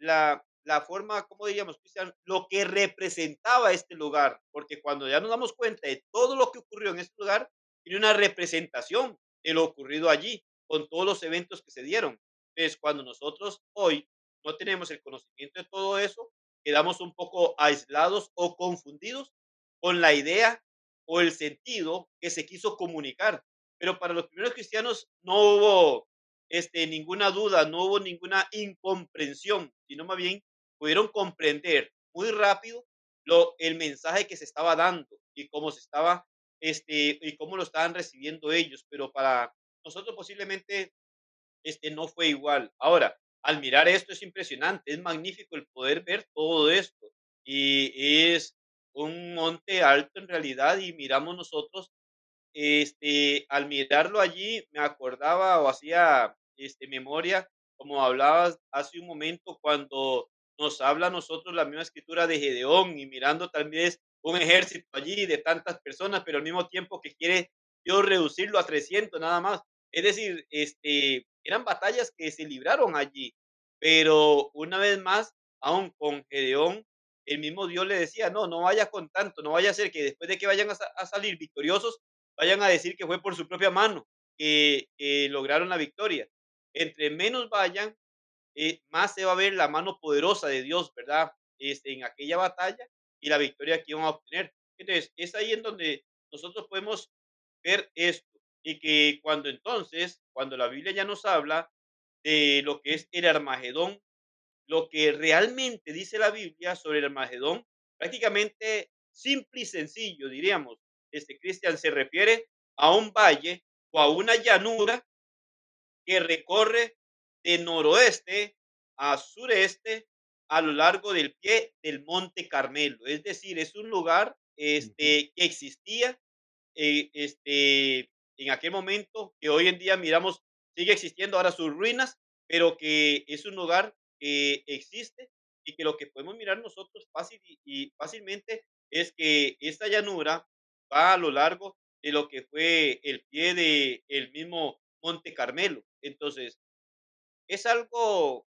C: la, la forma, ¿cómo diríamos? Lo que representaba este lugar, porque cuando ya nos damos cuenta de todo lo que ocurrió en este lugar, tiene una representación de lo ocurrido allí, con todos los eventos que se dieron. Entonces, cuando nosotros hoy no tenemos el conocimiento de todo eso, quedamos un poco aislados o confundidos con la idea o el sentido que se quiso comunicar. Pero para los primeros cristianos no hubo este, ninguna duda, no hubo ninguna incomprensión, sino más bien pudieron comprender muy rápido lo, el mensaje que se estaba dando y cómo se estaba, este, y cómo lo estaban recibiendo ellos, pero para nosotros posiblemente este no fue igual. Ahora, al mirar esto es impresionante, es magnífico el poder ver todo esto y es un monte alto en realidad y miramos nosotros, este, al mirarlo allí me acordaba o hacía este, memoria, como hablabas hace un momento, cuando nos habla a nosotros la misma escritura de Gedeón y mirando también un ejército allí de tantas personas, pero al mismo tiempo que quiere Dios reducirlo a 300 nada más. Es decir, este, eran batallas que se libraron allí, pero una vez más, aún con Gedeón, el mismo Dios le decía, no, no vaya con tanto, no vaya a ser que después de que vayan a, salir victoriosos, vayan a decir que fue por su propia mano que, lograron la victoria. Entre menos vayan, eh, más se va a ver la mano poderosa de Dios, ¿verdad? Este, en aquella batalla y la victoria que iban a obtener. Entonces, es ahí en donde nosotros podemos ver esto y que cuando entonces, cuando la Biblia ya nos habla de lo que es el Armagedón, lo que realmente dice la Biblia sobre el Armagedón, prácticamente simple y sencillo, diríamos, este Cristian se refiere a un valle o a una llanura que recorre de noroeste a sureste a lo largo del pie del Monte Carmelo. Es decir, es un lugar este, que existía eh, este, en aquel momento, que hoy en día miramos, sigue existiendo ahora sus ruinas, pero que es un lugar que existe y que lo que podemos mirar nosotros fácil y, fácilmente es que esta llanura va a lo largo de lo que fue el pie de el mismo Monte Carmelo. Entonces, es algo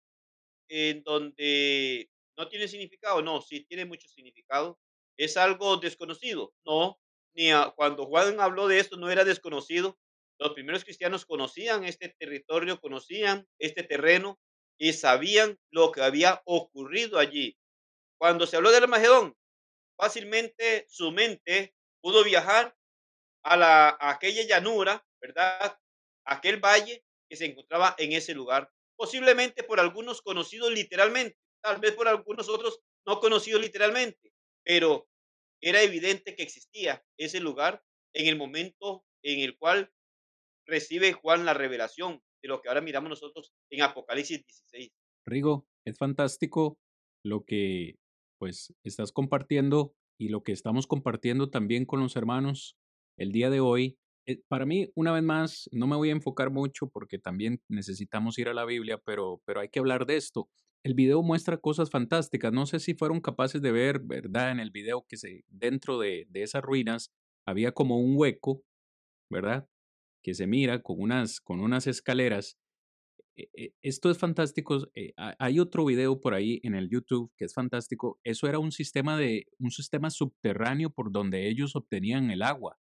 C: en donde no tiene significado, no, sí tiene mucho significado. Es algo desconocido, no, ni cuando Juan habló de esto no era desconocido. Los primeros cristianos conocían este territorio, conocían este terreno y sabían lo que había ocurrido allí. Cuando se habló del Armagedón, fácilmente su mente pudo viajar a, la, aquella llanura, ¿verdad? Aquel valle que se encontraba en ese lugar. Posiblemente por algunos conocidos literalmente, tal vez por algunos otros no conocidos literalmente, pero era evidente que existía ese lugar en el momento en el cual recibe Juan la revelación de lo que ahora miramos nosotros en Apocalipsis 16.
B: Rigo, es fantástico lo que pues estás compartiendo y lo que estamos compartiendo también con los hermanos el día de hoy. Eh, para mí, una vez más, no me voy a enfocar mucho porque también necesitamos ir a la Biblia, pero, pero hay que hablar de esto el video muestra cosas fantásticas. No sé si fueron capaces de ver, ¿verdad? En el video que se, dentro de, esas ruinas había como un hueco, ¿verdad? Que se mira con unas, con unas escaleras. E, e, esto es fantástico. Eh, hay otro video por ahí en el YouTube que es fantástico. Eso era un sistema de un sistema subterráneo por donde ellos obtenían el agua.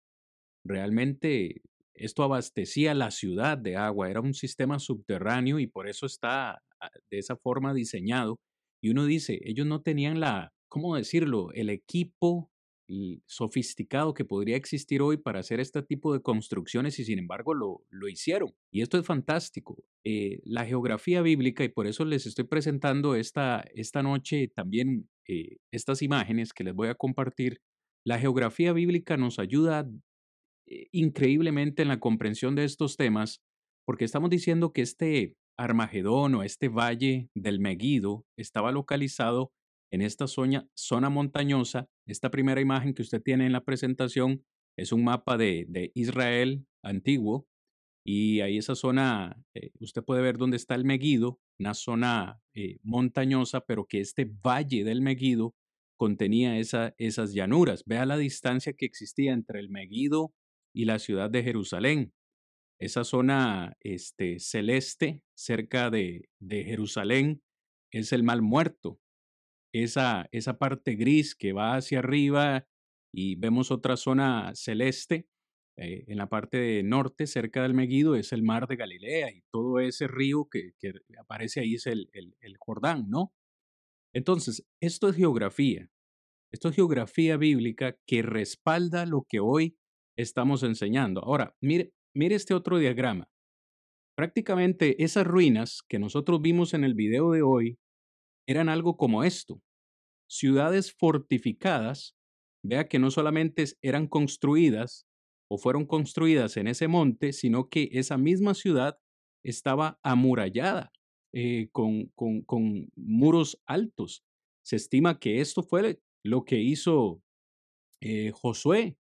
B: Realmente esto abastecía la ciudad de agua, era un sistema subterráneo y por eso está ah, de esa forma diseñado. Y uno dice, ellos no tenían la, ¿cómo decirlo?, el equipo sofisticado que podría existir hoy para hacer este tipo de construcciones y sin embargo lo, lo hicieron. Y esto es fantástico. Eh, la geografía bíblica, y por eso les estoy presentando esta, esta noche también eh, estas imágenes que les voy a compartir, la geografía bíblica nos ayuda eh, increíblemente en la comprensión de estos temas, porque estamos diciendo que este Armagedón o este valle del Meguido estaba localizado en esta zona, zona montañosa. Esta primera imagen que usted tiene en la presentación es un mapa de, Israel antiguo y ahí esa zona, eh, usted puede ver dónde está el Meguido, una zona eh, montañosa, pero que este valle del Meguido contenía esa, esas llanuras. Vea la distancia que existía entre el Meguido y la ciudad de Jerusalén. Esa zona este, celeste cerca de, de Jerusalén es el mal muerto. Esa, esa parte gris que va hacia arriba y vemos otra zona celeste eh, en la parte norte, cerca del Meguido, es el mar de Galilea y todo ese río que, que aparece ahí es el, el, el, Jordán, ¿no? Entonces, esto es geografía. Esto es geografía bíblica que respalda lo que hoy estamos enseñando. Ahora, mire, mire este otro diagrama. Prácticamente esas ruinas que nosotros vimos en el video de hoy eran algo como esto. ciudades fortificadas, vea que no solamente eran construidas o fueron construidas en ese monte, sino que esa misma ciudad estaba amurallada eh, con, con, muros altos. Se estima que esto fue lo que hizo eh, Josué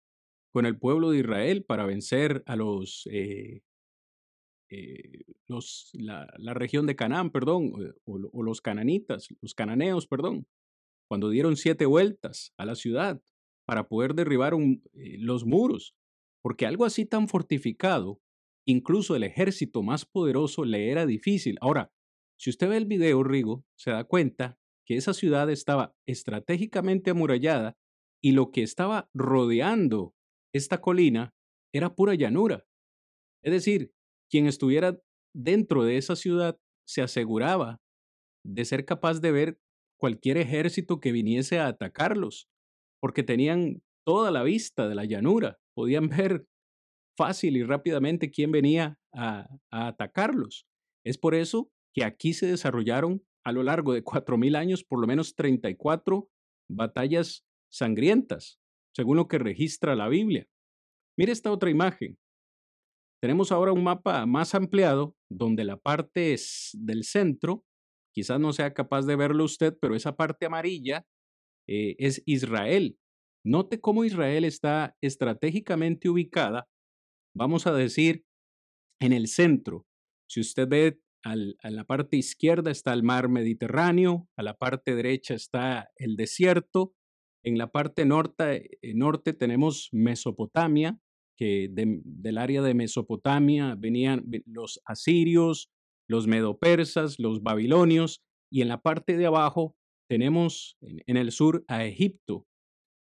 B: con el pueblo de Israel para vencer a los, eh, los la, región de Canaán, perdón, o, los cananitas, los cananeos, perdón, cuando dieron siete vueltas a la ciudad para poder derribar los muros, porque algo así tan fortificado, incluso el ejército más poderoso le era difícil. Ahora, si usted ve el video, Rigo, se da cuenta que esa ciudad estaba estratégicamente amurallada y lo que estaba rodeando esta colina era pura llanura. Es decir, quien estuviera dentro de esa ciudad se aseguraba de ser capaz de ver cualquier ejército que viniese a atacarlos, porque tenían toda la vista de la llanura, podían ver fácil y rápidamente quién venía a, a atacarlos. Es por eso que aquí se desarrollaron a lo largo de 4.000 años por lo menos 34 batallas sangrientas, según lo que registra la Biblia. Mire esta otra imagen. Tenemos ahora un mapa más ampliado donde la parte es del centro, quizás no sea capaz de verlo usted, pero esa parte amarilla eh, es Israel. Note cómo Israel está estratégicamente ubicada, vamos a decir, en el centro. Si usted ve a la parte izquierda está el mar Mediterráneo, a la parte derecha está el desierto, en la parte norte, eh, norte tenemos Mesopotamia, que del área de Mesopotamia venían los asirios, los medopersas, los babilonios, y en la parte de abajo tenemos en el sur a Egipto.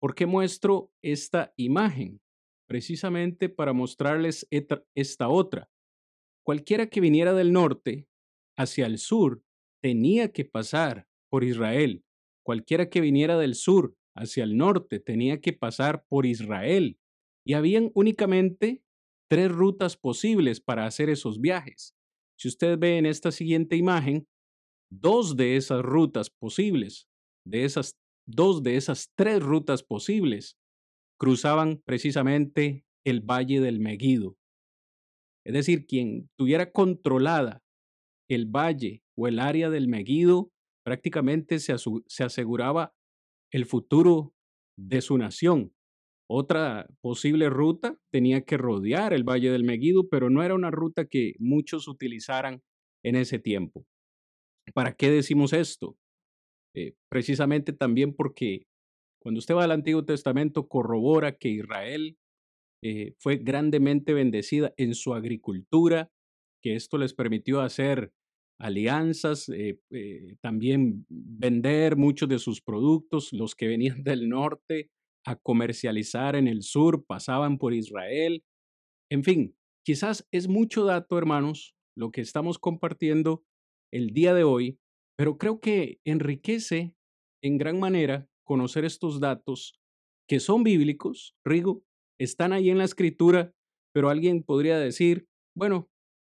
B: ¿Por qué muestro esta imagen? Precisamente para mostrarles esta otra. Cualquiera que viniera del norte hacia el sur tenía que pasar por Israel. Cualquiera que viniera del sur hacia el norte tenía que pasar por Israel. Y habían únicamente tres rutas posibles para hacer esos viajes. Si usted ve en esta siguiente imagen, dos de esas rutas posibles, de esas dos de esas tres rutas posibles, cruzaban precisamente el valle del Meguido. Es decir, quien tuviera controlada el valle o el área del Meguido, prácticamente se, aseguraba el futuro de su nación. Otra posible ruta tenía que rodear el Valle del Meguido, pero no era una ruta que muchos utilizaran en ese tiempo. ¿Para qué decimos esto? Eh, precisamente también porque cuando usted va al Antiguo Testamento corrobora que Israel eh, fue grandemente bendecida en su agricultura, que esto les permitió hacer alianzas, eh, también vender muchos de sus productos, los que venían del norte a comercializar en el sur, pasaban por Israel. En fin, quizás es mucho dato, hermanos, lo que estamos compartiendo el día de hoy, pero creo que enriquece en gran manera conocer estos datos que son bíblicos, Rigo, están ahí en la escritura, pero alguien podría decir, bueno,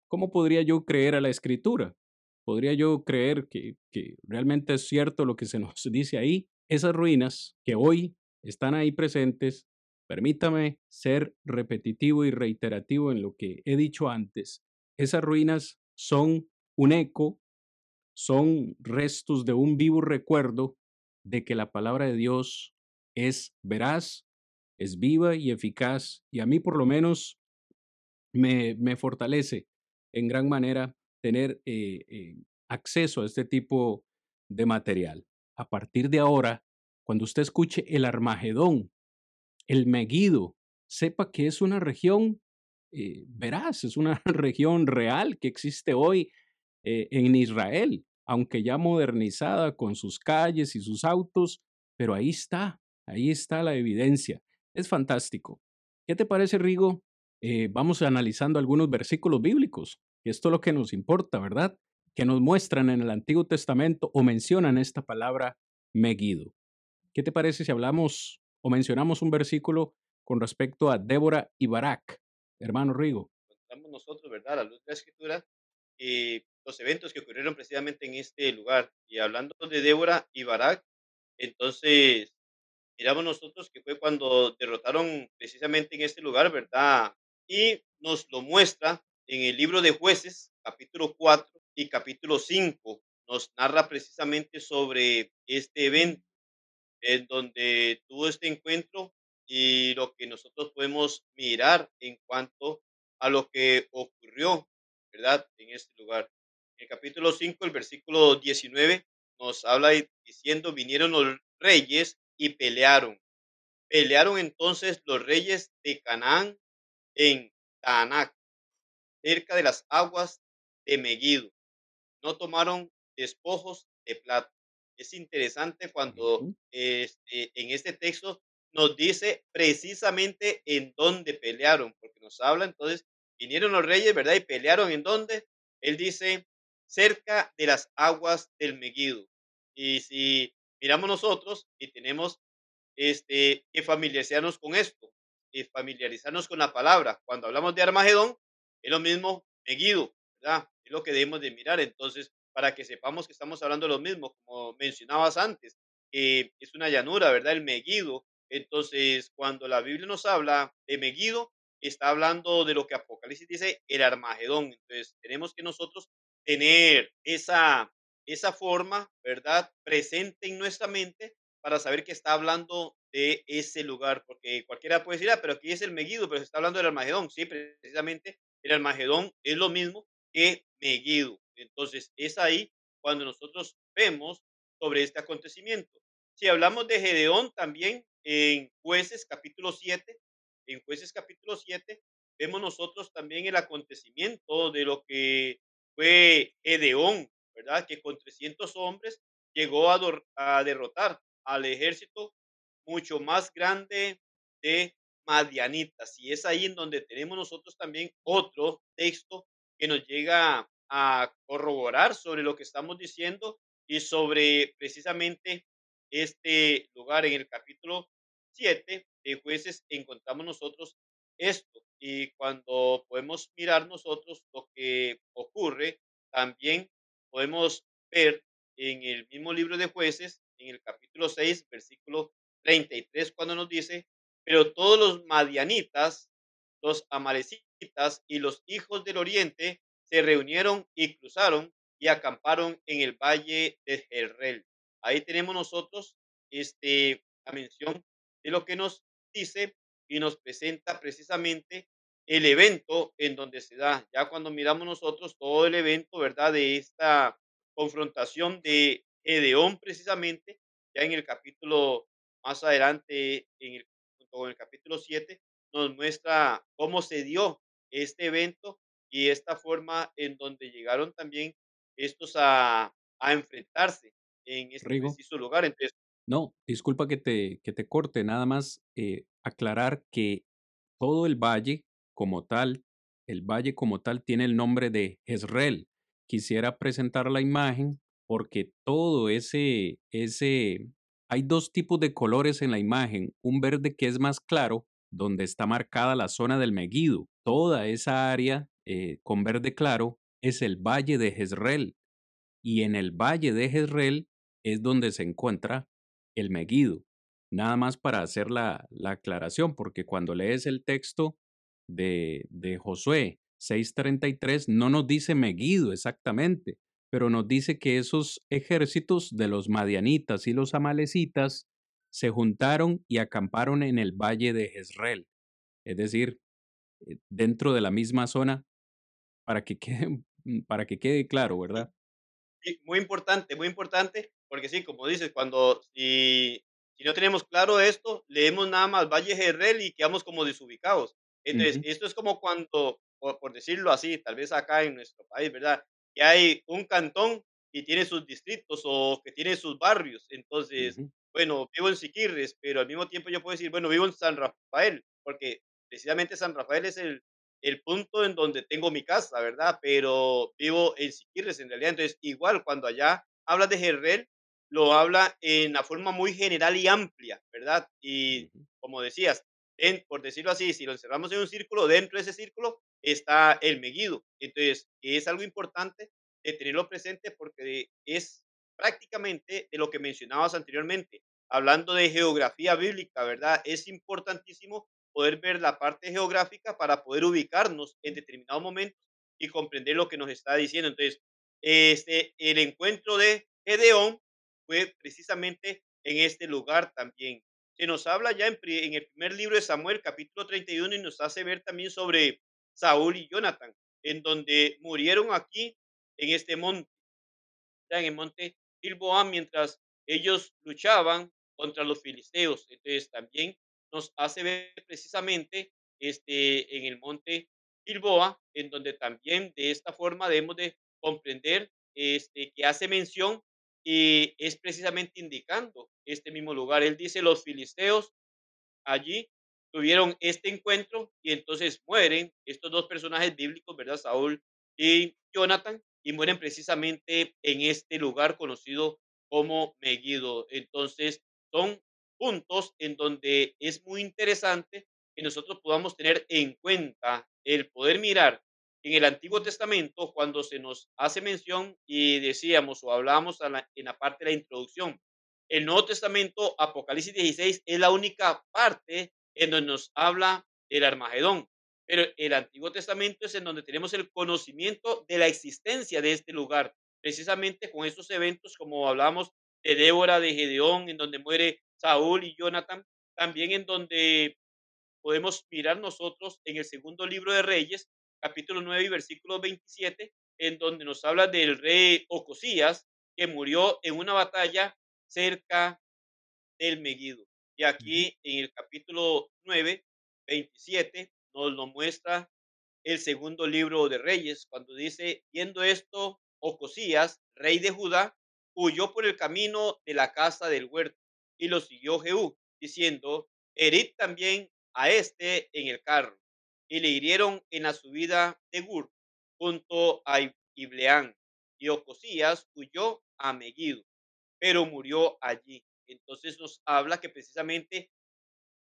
B: ¿cómo podría yo creer a la escritura? ¿Podría yo creer que, que realmente es cierto lo que se nos dice ahí? Esas ruinas que hoy están ahí presentes, permítame ser repetitivo y reiterativo en lo que he dicho antes, esas ruinas son un eco, son restos de un vivo recuerdo de que la palabra de Dios es veraz, es viva y eficaz y a mí por lo menos me, fortalece en gran manera tener eh, eh, acceso a este tipo de material. A partir de ahora, cuando usted escuche el Armagedón, el Meguido, sepa que es una región eh, veraz, es una región real que existe hoy en Israel, aunque ya modernizada con sus calles y sus autos, pero ahí está, ahí está la evidencia. Es fantástico. ¿Qué te parece, Rigo? Eh, vamos analizando algunos versículos bíblicos. Esto es lo que nos importa, ¿verdad? Que nos muestran en el Antiguo Testamento o mencionan esta palabra Megido. ¿Qué te parece si hablamos o mencionamos un versículo con respecto a Débora y Barak, hermano Rigo?
C: Contamos nosotros, ¿verdad? A la luz de la escritura, y los eventos que ocurrieron precisamente en este lugar. Y hablando de Débora y Barak, Entonces, miramos nosotros que fue cuando derrotaron precisamente en este lugar, ¿verdad? Y nos lo muestra en el libro de jueces, capítulo 4 y capítulo 5. Nos narra precisamente sobre este evento en donde tuvo este encuentro y lo que nosotros podemos mirar en cuanto a lo que ocurrió, ¿verdad? En este lugar. En el capítulo 5, el versículo 19, nos habla diciendo, vinieron los reyes y pelearon. Pelearon entonces los reyes de Canaán en Taanac, cerca de las aguas de Megiddo. No tomaron despojos de plata. Es interesante cuando este, en este texto nos dice precisamente en dónde pelearon, porque nos habla entonces, vinieron los reyes, ¿verdad? Y pelearon en dónde. Él dice, cerca de las aguas del Megiddo. Y si miramos nosotros y tenemos este, que familiarizarnos con esto, y familiarizarnos con la palabra. Cuando hablamos de Armagedón, es lo mismo Megiddo, ¿verdad? Es lo que debemos de mirar. Entonces, para que sepamos que estamos hablando de lo mismo, como mencionabas antes, que es una llanura, ¿verdad? El Megiddo. Entonces, cuando la Biblia nos habla de Megiddo, está hablando de lo que Apocalipsis dice, el Armagedón. Entonces, tenemos que nosotros tener esa, esa forma, ¿verdad? Presente en nuestra mente para saber que está hablando de ese lugar, porque cualquiera puede decir, ah, pero aquí es el Megiddo, pero se está hablando del Armagedón. Sí, precisamente el Armagedón es lo mismo que Megiddo. Entonces, es ahí cuando nosotros vemos sobre este acontecimiento. Si hablamos de Gedeón también en Jueces capítulo 7, en Jueces capítulo 7, vemos nosotros también el acontecimiento de lo que fue Gedeón, ¿verdad? Que con 300 hombres llegó a, a derrotar al ejército mucho más grande de Madianitas. Y es ahí en donde tenemos nosotros también otro texto que nos llega a corroborar sobre lo que estamos diciendo y sobre precisamente este lugar en el capítulo 7 de jueces encontramos nosotros esto y cuando podemos mirar nosotros lo que ocurre también podemos ver en el mismo libro de jueces en el capítulo 6 versículo 33 cuando nos dice pero todos los madianitas los amalecitas y los hijos del oriente se reunieron y cruzaron y acamparon en el valle de Jerrel. Ahí tenemos nosotros este, la mención de lo que nos dice y nos presenta precisamente el evento en donde se da. Ya cuando miramos nosotros todo el evento, ¿verdad? De esta confrontación de Edeón precisamente, ya en el capítulo más adelante, en el, en el capítulo 7, nos muestra cómo se dio este evento y esta forma en donde llegaron también estos a, a enfrentarse en este preciso lugar. Entonces,
B: no, disculpa que te, que te corte, nada más eh, aclarar que todo el valle como tal, el valle como tal tiene el nombre de Jezreel. Quisiera presentar la imagen porque todo ese, ese, hay dos tipos de colores en la imagen, un verde que es más claro, donde está marcada la zona del Meguido. Toda esa área eh, con verde claro es el valle de Jezreel. Y en el valle de Jezreel es donde se encuentra el Meguido. Nada más para hacer la, la aclaración, porque cuando lees el texto de, de Josué 6:33 no nos dice Meguido exactamente, pero nos dice que esos ejércitos de los madianitas y los amalecitas se juntaron y acamparon en el valle de Jezreel, es decir, eh, dentro de la misma zona para que quede, mm, para que quede claro, ¿verdad?
C: Sí, muy importante, muy importante, porque sí, como dices, cuando si, si no tenemos claro esto, leemos nada más Valle Gerrel y quedamos como desubicados. Entonces, esto es como cuando, por, decirlo así, tal vez acá en nuestro país, ¿verdad? Que hay un cantón y tiene sus distritos o que tiene sus barrios. Entonces, bueno, vivo en Siquirres, pero al mismo tiempo yo puedo decir, bueno, vivo en San Rafael, porque precisamente San Rafael es el, el punto en donde tengo mi casa, ¿verdad? Pero vivo en Siquirres en realidad. Entonces, igual cuando allá habla de Jerrel, lo habla en la forma muy general y amplia, ¿verdad? Y como decías, por decirlo así, si lo encerramos en un círculo, dentro de ese círculo está el Meguido. Entonces, es algo importante de tenerlo presente porque es prácticamente de lo que mencionabas anteriormente. hablando de geografía bíblica, ¿verdad? Es importantísimo poder ver la parte geográfica para poder ubicarnos en determinados momentos y comprender lo que nos está diciendo. Entonces, este, el encuentro de Gedeón fue precisamente en este lugar también. Se nos habla ya en, en, el primer libro de Samuel, capítulo 31, y nos hace ver también sobre Saúl y Jonathan, en donde murieron aquí en este monte, en el monte Gilboa, mientras ellos luchaban contra los filisteos. Entonces también nos hace ver precisamente este, en el monte Gilboa, en donde también de esta forma debemos de comprender este, que hace mención y es precisamente indicando este mismo lugar. Él dice, los filisteos allí tuvieron este encuentro y entonces mueren estos dos personajes bíblicos, ¿verdad? Saúl y Jonathan, y mueren precisamente en este lugar conocido como Megiddo. Entonces, son puntos en donde es muy interesante que nosotros podamos tener en cuenta el poder mirar en el Antiguo Testamento cuando se nos hace mención y decíamos o hablábamos en la parte de la introducción. El Nuevo Testamento, Apocalipsis 16, es la única parte en donde nos habla del Armagedón. Pero el Antiguo Testamento es en donde tenemos el conocimiento de la existencia de este lugar, precisamente con estos eventos, como hablamos de Débora, de Gedeón, en donde muere Saúl y Jonathan, también en donde podemos mirar nosotros en el segundo libro de Reyes, capítulo 9 y versículo 27, en donde nos habla del rey Ocosías, que murió en una batalla cerca del Megido. Y aquí en el capítulo 9, 27, nos lo muestra el segundo libro de Reyes, cuando dice, viendo esto, Ocosías, rey de Judá, huyó por el camino de la casa del huerto y lo siguió Jehú, diciendo, herid también a este en el carro. Y le hirieron en la subida de Gur, junto a Ibleán. Y Ocosías huyó a Megido, pero murió allí. Entonces nos habla que precisamente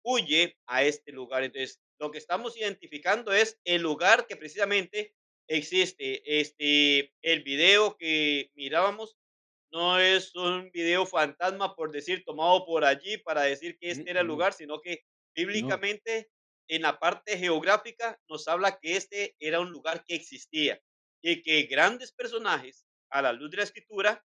C: huye a este lugar. Entonces, lo que estamos identificando es el lugar que precisamente existe. Este, el video que mirábamos no es un video fantasma, por decir, tomado por allí para decir que este era el lugar, sino que bíblicamente en la parte geográfica nos habla que este era un lugar que existía y que grandes personajes a la luz de la escritura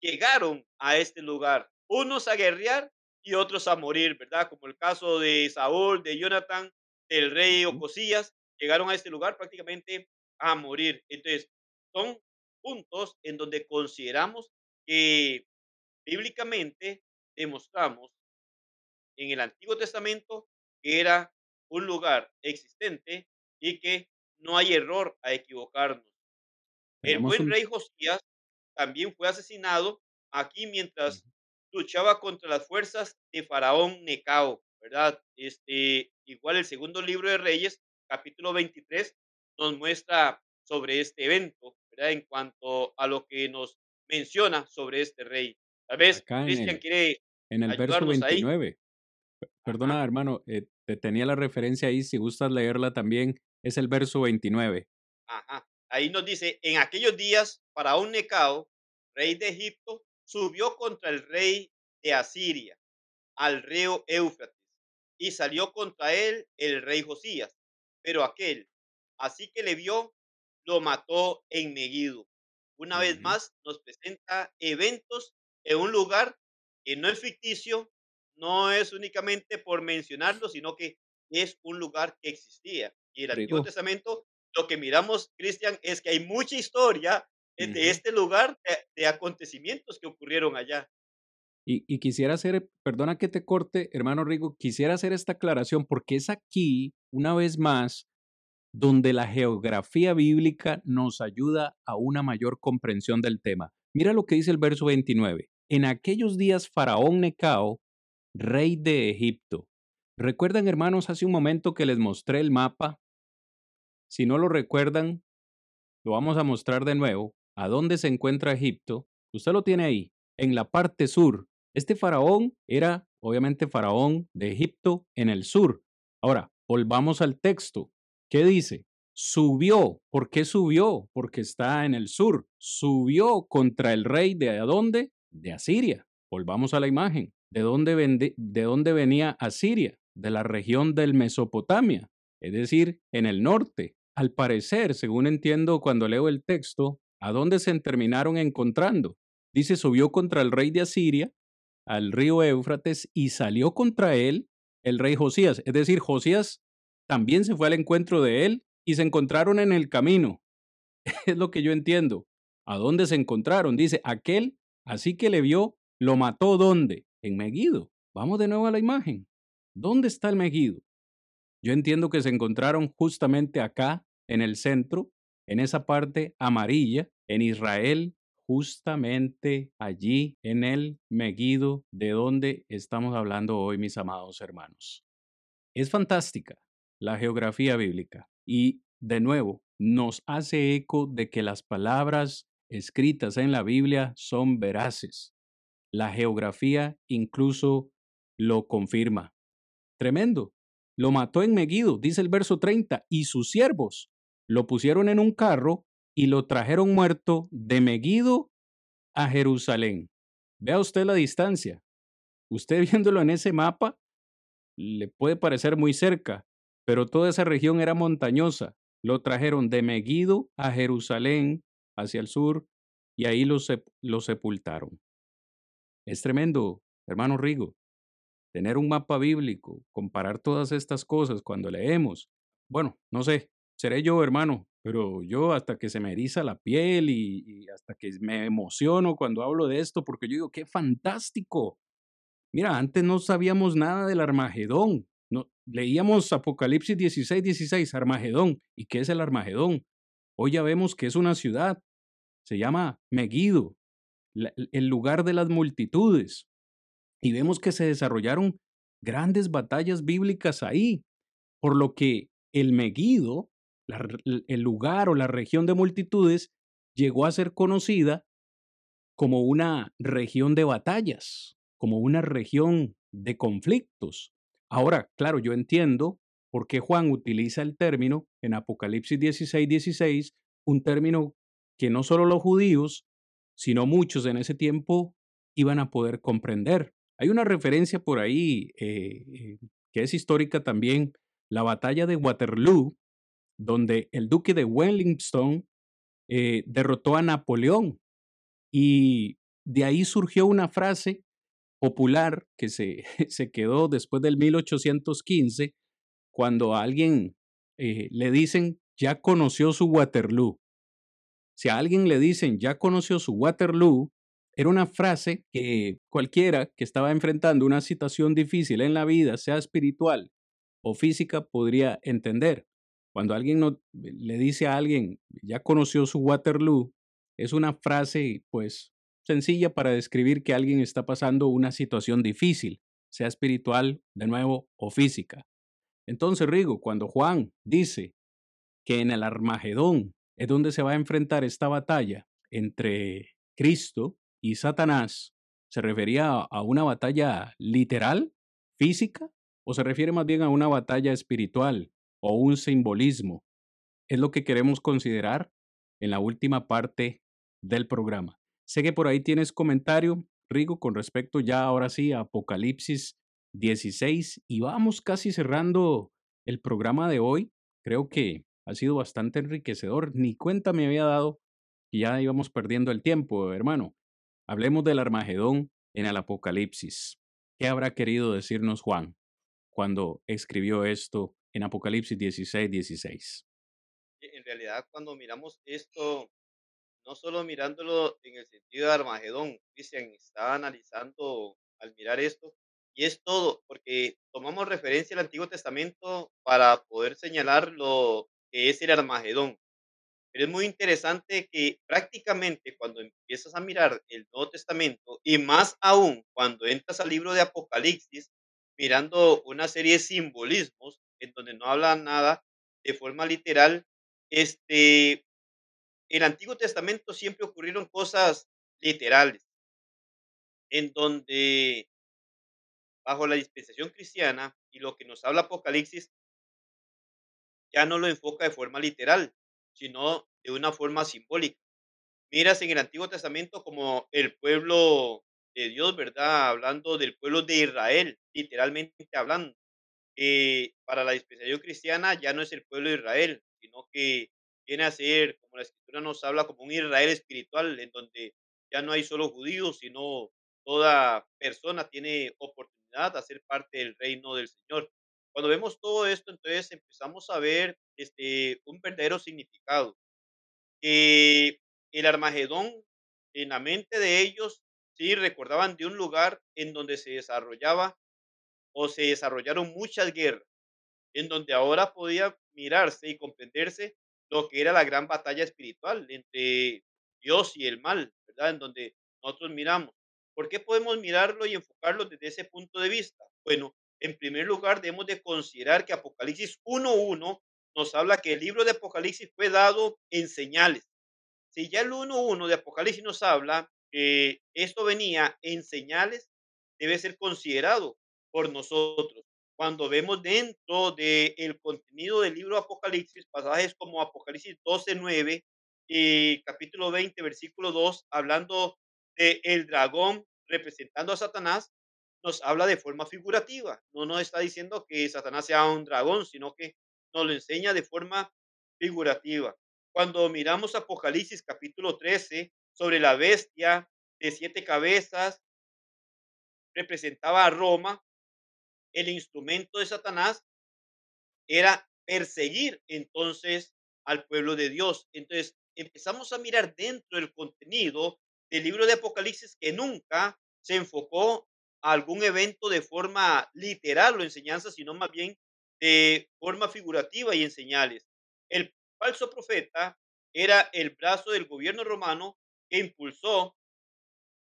C: llegaron a este lugar, unos a guerrear y otros a morir, ¿verdad? Como el caso de Saúl, de Jonathan, del rey Ocosías, llegaron a este lugar prácticamente a morir. Entonces, son puntos en donde consideramos que bíblicamente demostramos en el Antiguo Testamento que era un lugar existente y que no hay error a equivocarnos. El buen rey Josías también fue asesinado aquí mientras luchaba contra las fuerzas de Faraón Necao, ¿verdad? Este, igual el segundo libro de Reyes, capítulo 23, nos muestra sobre este evento, ¿verdad? En cuanto a lo que nos menciona sobre este rey. Tal vez Cristian quiere
B: en el verso 29. Perdona, hermano, eh, te tenía la referencia ahí, si gustas leerla también, es el verso 29.
C: Ajá. Ahí nos dice, en aquellos días, Faraón Necao, rey de Egipto, subió contra el rey de Asiria, al río Éufrates, y salió contra él el rey Josías. Pero aquel, así que le vio, lo mató en Megiddo. Una vez más nos presenta eventos en un lugar que no es ficticio, no es únicamente por mencionarlo, sino que es un lugar que existía. Y el Antiguo Testamento, lo que miramos, Cristian, es que hay mucha historia de este lugar, de, acontecimientos que ocurrieron allá.
B: Y, y, quisiera hacer, perdona que te corte, hermano Rigo, quisiera hacer esta aclaración porque es aquí, una vez más, donde la geografía bíblica nos ayuda a una mayor comprensión del tema. Mira lo que dice el verso 29. En aquellos días Faraón Necao, rey de Egipto. ¿Recuerdan, hermanos, hace un momento que les mostré el mapa? Si no lo recuerdan, lo vamos a mostrar de nuevo. ¿A dónde se encuentra Egipto? Usted lo tiene ahí, en la parte sur. Este faraón era, obviamente, faraón de Egipto en el sur. Ahora, volvamos al texto. ¿Qué dice? Subió. ¿Por qué subió? Porque está en el sur. Subió contra el rey de dónde? De Asiria. Volvamos a la imagen. ¿De dónde, ¿De dónde venía Asiria? De la región del Mesopotamia, es decir, en el norte. Al parecer, según entiendo cuando leo el texto, ¿a dónde se terminaron encontrando? Dice, subió contra el rey de Asiria, al río Éufrates, y salió contra él el rey Josías. Es decir, Josías también se fue al encuentro de él y se encontraron en el camino. es lo que yo entiendo. ¿A dónde se encontraron? Dice, aquel, así que le vio, lo mató ¿dónde? En Megido. Vamos de nuevo a la imagen. ¿Dónde está el Megido? Yo entiendo que se encontraron justamente acá, en el centro, en esa parte amarilla, en Israel, justamente allí, en el Megido, de donde estamos hablando hoy, mis amados hermanos. Es fantástica la geografía bíblica y, de nuevo, nos hace eco de que las palabras escritas en la Biblia son veraces. La geografía incluso lo confirma. Tremendo. Lo mató en Megido, dice el verso 30, y sus siervos lo pusieron en un carro y lo trajeron muerto de Megido a Jerusalén. Vea usted la distancia. Usted viéndolo en ese mapa, le puede parecer muy cerca, pero toda esa región era montañosa. Lo trajeron de Megido a Jerusalén, hacia el sur, y ahí lo, lo sepultaron. Es tremendo, hermano Rigo, tener un mapa bíblico, comparar todas estas cosas cuando leemos. Bueno, no sé, seré yo, hermano, pero yo hasta que se me eriza la piel y, hasta que me emociono cuando hablo de esto, porque yo digo, qué fantástico. Mira, antes no sabíamos nada del Armagedón. Leíamos Apocalipsis 16, 16, Armagedón. ¿Y qué es el Armagedón? Hoy ya vemos que es una ciudad. Se llama Megido, el lugar de las multitudes. Y vemos que se desarrollaron grandes batallas bíblicas ahí, por lo que el Megido, el lugar o la región de multitudes, llegó a ser conocida como una región de batallas, como una región de conflictos. Ahora, claro, yo entiendo por qué Juan utiliza el término en Apocalipsis 16, 16, un término que no solo los judíos, sino muchos en ese tiempo iban a poder comprender. Hay una referencia por ahí eh, eh, que es histórica también, la batalla de Waterloo, donde el duque de Wellington eh, derrotó a Napoleón. Y de ahí surgió una frase popular que se, se quedó después del 1815, cuando a alguien le dicen, ya conoció su Waterloo. Si a alguien le dicen ya conoció su Waterloo, era una frase que cualquiera que estaba enfrentando una situación difícil en la vida, sea espiritual o física, podría entender. Cuando alguien no, le dice a alguien ya conoció su Waterloo, es una frase pues sencilla para describir que alguien está pasando una situación difícil, sea espiritual, de nuevo, o física. Entonces, Rigo, cuando Juan dice que en el Armagedón es donde se va a enfrentar esta batalla entre Cristo y Satanás, ¿se refería a una batalla literal, física, o se refiere más bien a una batalla espiritual o un simbolismo? Es lo que queremos considerar en la última parte del programa. Sé que por ahí tienes comentario, Rigo, con respecto ya ahora sí a Apocalipsis 16 y vamos casi cerrando el programa de hoy. Creo que ha sido bastante enriquecedor. Ni cuenta me había dado que ya íbamos perdiendo el tiempo, hermano. Hablemos del Armagedón en el Apocalipsis. ¿Qué habrá querido decirnos Juan cuando escribió esto en Apocalipsis 16, 16?
C: En realidad, cuando miramos esto, no solo mirándolo en el sentido de Armagedón, Cristian está analizando al mirar esto, y es todo, porque tomamos referencia al Antiguo Testamento para poder señalar lo que es el Armagedón. Pero es muy interesante que prácticamente cuando empiezas a mirar el Nuevo Testamento y más aún cuando entras al libro de Apocalipsis, mirando una serie de simbolismos en donde no habla nada de forma literal, este, el Antiguo Testamento siempre ocurrieron cosas literales, en donde bajo la dispensación cristiana y lo que nos habla Apocalipsis ya no lo enfoca de forma literal, sino de una forma simbólica. Miras en el Antiguo Testamento como el pueblo de Dios, ¿verdad? Hablando del pueblo de Israel, literalmente hablando. Eh, para la dispensación cristiana ya no es el pueblo de Israel, sino que viene a ser, como la escritura nos habla, como un Israel espiritual, en donde ya no hay solo judíos, sino toda persona tiene oportunidad de ser parte del reino del Señor. Cuando vemos todo esto, entonces empezamos a ver este, un verdadero significado. que el Armagedón, en la mente de ellos, sí recordaban de un lugar en donde se desarrollaba o se desarrollaron muchas guerras, en donde ahora podía mirarse y comprenderse lo que era la gran batalla espiritual entre Dios y el mal, ¿verdad? En donde nosotros miramos. ¿Por qué podemos mirarlo y enfocarlo desde ese punto de vista? Bueno, en primer lugar, debemos de considerar que Apocalipsis 1.1 nos habla que el libro de Apocalipsis fue dado en señales. Si ya el 1.1 de Apocalipsis nos habla que esto venía en señales, debe ser considerado por nosotros. Cuando vemos dentro del contenido del libro de Apocalipsis, pasajes como Apocalipsis 12.9 y capítulo 20, versículo 2, hablando de dragón representando a Satanás, nos habla de forma figurativa. No nos está diciendo que Satanás sea un dragón, sino que nos lo enseña de forma figurativa. Cuando miramos Apocalipsis capítulo 13 sobre la bestia de siete cabezas, representaba a Roma, el instrumento de Satanás era perseguir entonces al pueblo de Dios. Entonces empezamos a mirar dentro del contenido del libro de Apocalipsis que nunca se enfocó a algún evento de forma literal o enseñanza, sino más bien de forma figurativa y en señales. El falso profeta era el brazo del gobierno romano que impulsó,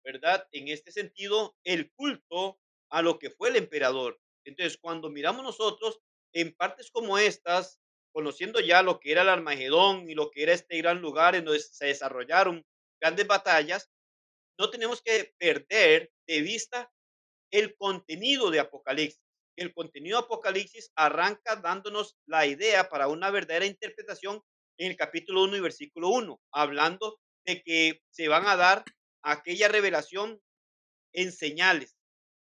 C: ¿verdad? En este sentido, el culto a lo que fue el emperador. Entonces, cuando miramos nosotros en partes como estas, conociendo ya lo que era el Armagedón y lo que era este gran lugar en donde se desarrollaron grandes batallas, no tenemos que perder de vista el contenido de Apocalipsis. El contenido de Apocalipsis arranca dándonos la idea para una verdadera interpretación en el capítulo 1 y versículo 1, hablando de que se van a dar aquella revelación en señales.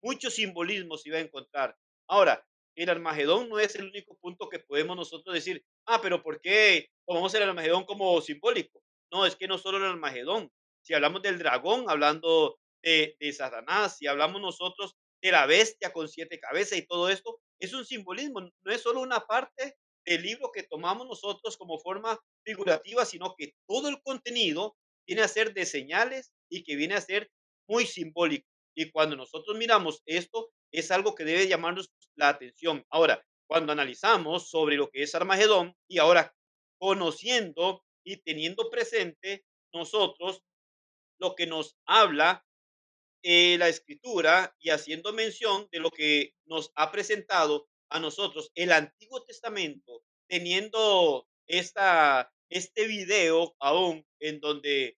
C: Muchos simbolismos se va a encontrar. Ahora, el Armagedón no es el único punto que podemos nosotros decir, ah, pero ¿por qué tomamos el Armagedón como simbólico? No, es que no solo el Armagedón. Si hablamos del dragón, hablando de, de Satanás, si hablamos nosotros de la bestia con siete cabezas y todo esto, es un simbolismo, no es solo una parte del libro que tomamos nosotros como forma figurativa, sino que todo el contenido viene a ser de señales y que viene a ser muy simbólico. Y cuando nosotros miramos esto, es algo que debe llamarnos la atención. Ahora, cuando analizamos sobre lo que es Armagedón y ahora conociendo y teniendo presente nosotros lo que nos habla eh, la escritura y haciendo mención de lo que nos ha presentado a nosotros el Antiguo Testamento, teniendo esta, este video aún en donde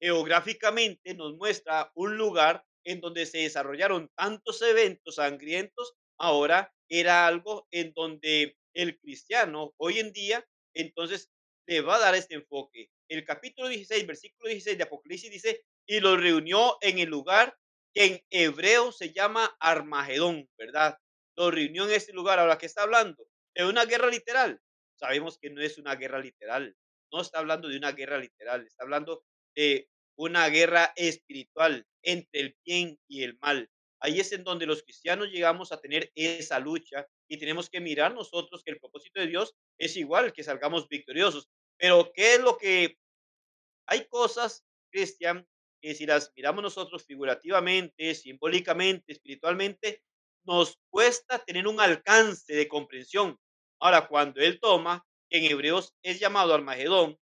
C: geográficamente nos muestra un lugar en donde se desarrollaron tantos eventos sangrientos, ahora era algo en donde el cristiano hoy en día entonces le va a dar este enfoque. El capítulo 16, versículo 16 de Apocalipsis dice, y lo reunió en el lugar que en hebreo se llama Armagedón, ¿verdad? Lo reunió en ese lugar. Ahora, ¿qué está hablando? ¿De una guerra literal? Sabemos que no es una guerra literal. No está hablando de una guerra literal. Está hablando de una guerra espiritual entre el bien y el mal. Ahí es en donde los cristianos llegamos a tener esa lucha y tenemos que mirar nosotros que el propósito de Dios es igual, que salgamos victoriosos. Pero ¿qué es lo que hay cosas, Cristian, que si las miramos nosotros figurativamente, simbólicamente, espiritualmente, nos cuesta tener un alcance de comprensión. Ahora, cuando él toma, en hebreos es llamado Armagedón,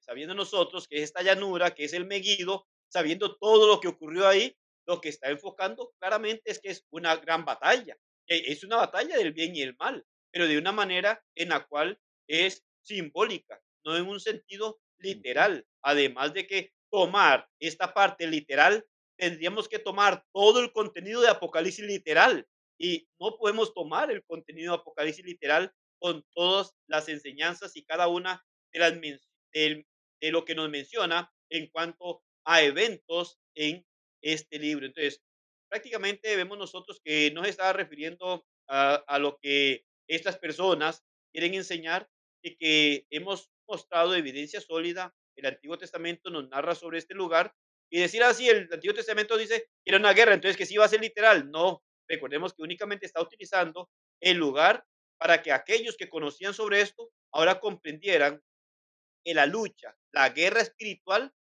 C: sabiendo nosotros que es esta llanura, que es el Meguido, sabiendo todo lo que ocurrió ahí, lo que está enfocando claramente es que es una gran batalla. Es una batalla del bien y el mal, pero de una manera en la cual es simbólica, no en un sentido literal. Además de que tomar esta parte literal, tendríamos que tomar todo el contenido de Apocalipsis literal y no podemos tomar el contenido de Apocalipsis literal con todas las enseñanzas y cada una de, las, de, de lo que nos menciona en cuanto a eventos en este libro. Entonces, prácticamente vemos nosotros que no se estaba refiriendo a, a lo que estas personas quieren enseñar y que hemos mostrado evidencia sólida. El Antiguo Testamento nos narra sobre este lugar y decir así, el Antiguo Testamento dice que era una guerra, entonces que sí va a ser literal. No, recordemos que únicamente está utilizando el lugar para que aquellos que conocían sobre esto ahora comprendieran que la lucha, la guerra espiritual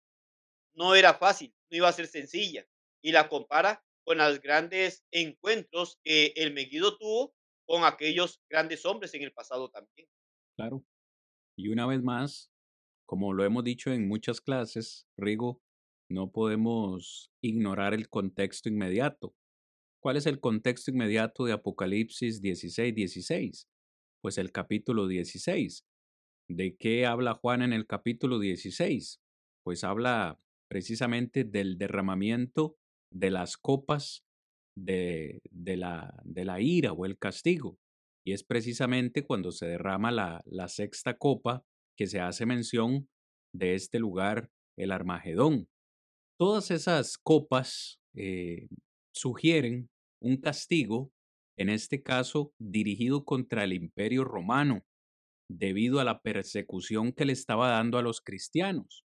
C: no era fácil, no iba a ser sencilla. Y la compara con los grandes encuentros que el Megiddo tuvo con aquellos grandes hombres en el pasado también.
B: Claro. Y una vez más, como lo hemos dicho en muchas clases, Rigo, no podemos ignorar el contexto inmediato. ¿Cuál es el contexto inmediato de Apocalipsis 16, 16? Pues el capítulo 16. ¿De qué habla Juan en el capítulo 16? Pues habla precisamente del derramamiento de las copas de, de, la, de la ira o el castigo. Y es precisamente cuando se derrama la, la sexta copa que se hace mención de este lugar, el Armagedón. Todas esas copas eh, sugieren un castigo, en este caso dirigido contra el imperio romano, debido a la persecución que le estaba dando a los cristianos.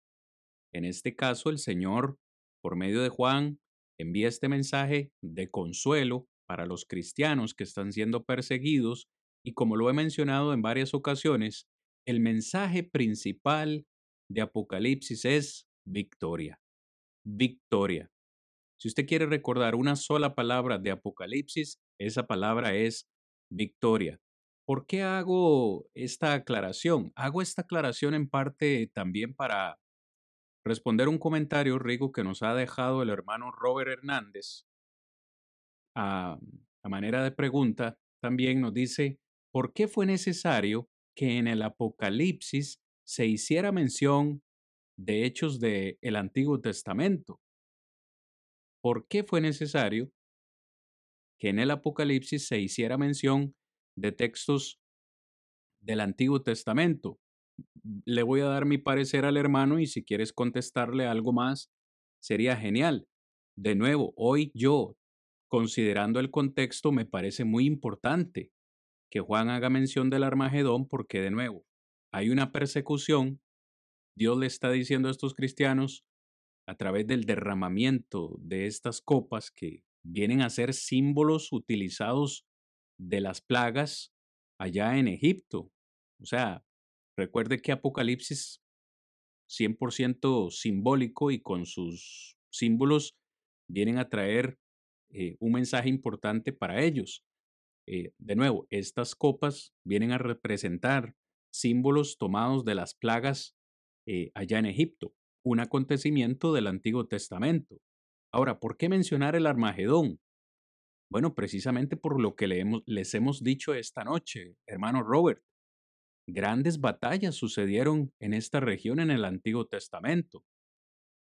B: En este caso, el Señor, por medio de Juan, envía este mensaje de consuelo para los cristianos que están siendo perseguidos y como lo he mencionado en varias ocasiones, el mensaje principal de Apocalipsis es victoria. Victoria. Si usted quiere recordar una sola palabra de Apocalipsis, esa palabra es victoria. ¿Por qué hago esta aclaración? Hago esta aclaración en parte también para responder un comentario, Rigo, que nos ha dejado el hermano Robert Hernández. A, a manera de pregunta, también nos dice, ¿por qué fue necesario que en el Apocalipsis se hiciera mención de hechos del el Antiguo Testamento? ¿Por qué fue necesario que en el Apocalipsis se hiciera mención de textos del Antiguo Testamento? le voy a dar mi parecer al hermano y si quieres contestarle algo más, sería genial. De nuevo, hoy yo, considerando el contexto, me parece muy importante que Juan haga mención del Armagedón porque, de nuevo, hay una persecución. Dios le está diciendo a estos cristianos, a través del derramamiento de estas copas que vienen a ser símbolos utilizados de las plagas allá en Egipto. O sea, Recuerde que Apocalipsis 100% simbólico y con sus símbolos vienen a traer eh, un mensaje importante para ellos. Eh, de nuevo, estas copas vienen a representar símbolos tomados de las plagas eh, allá en Egipto, un acontecimiento del Antiguo Testamento. Ahora, ¿por qué mencionar el Armagedón? Bueno, precisamente por lo que les hemos dicho esta noche, hermano Robert. Grandes batallas sucedieron en esta región en el Antiguo Testamento.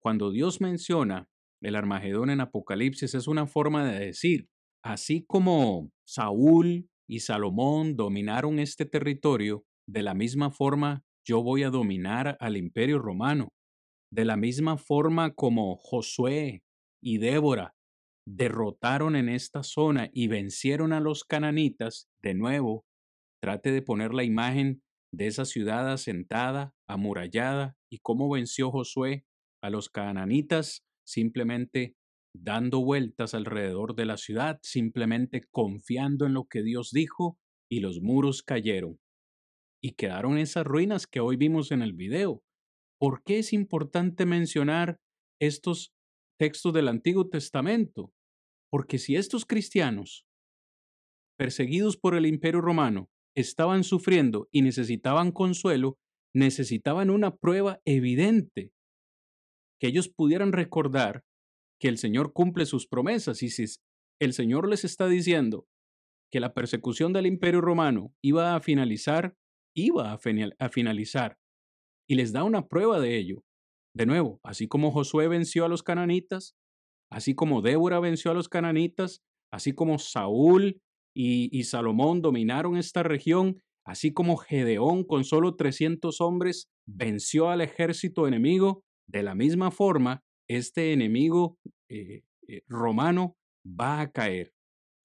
B: Cuando Dios menciona el Armagedón en Apocalipsis es una forma de decir, así como Saúl y Salomón dominaron este territorio, de la misma forma yo voy a dominar al imperio romano. De la misma forma como Josué y Débora derrotaron en esta zona y vencieron a los cananitas, de nuevo, Trate de poner la imagen de esa ciudad asentada, amurallada, y cómo venció Josué a los cananitas simplemente dando vueltas alrededor de la ciudad, simplemente confiando en lo que Dios dijo, y los muros cayeron. Y quedaron esas ruinas que hoy vimos en el video. ¿Por qué es importante mencionar estos textos del Antiguo Testamento? Porque si estos cristianos, perseguidos por el imperio romano, estaban sufriendo y necesitaban consuelo, necesitaban una prueba evidente, que ellos pudieran recordar que el Señor cumple sus promesas y si el Señor les está diciendo que la persecución del imperio romano iba a finalizar, iba a, finalizar y les da una prueba de ello. De nuevo, así como Josué venció a los cananitas, así como Débora venció a los cananitas, así como Saúl y, Salomón dominaron esta región, así como Gedeón con solo 300 hombres venció al ejército enemigo, de la misma forma, este enemigo eh, eh, romano va a caer.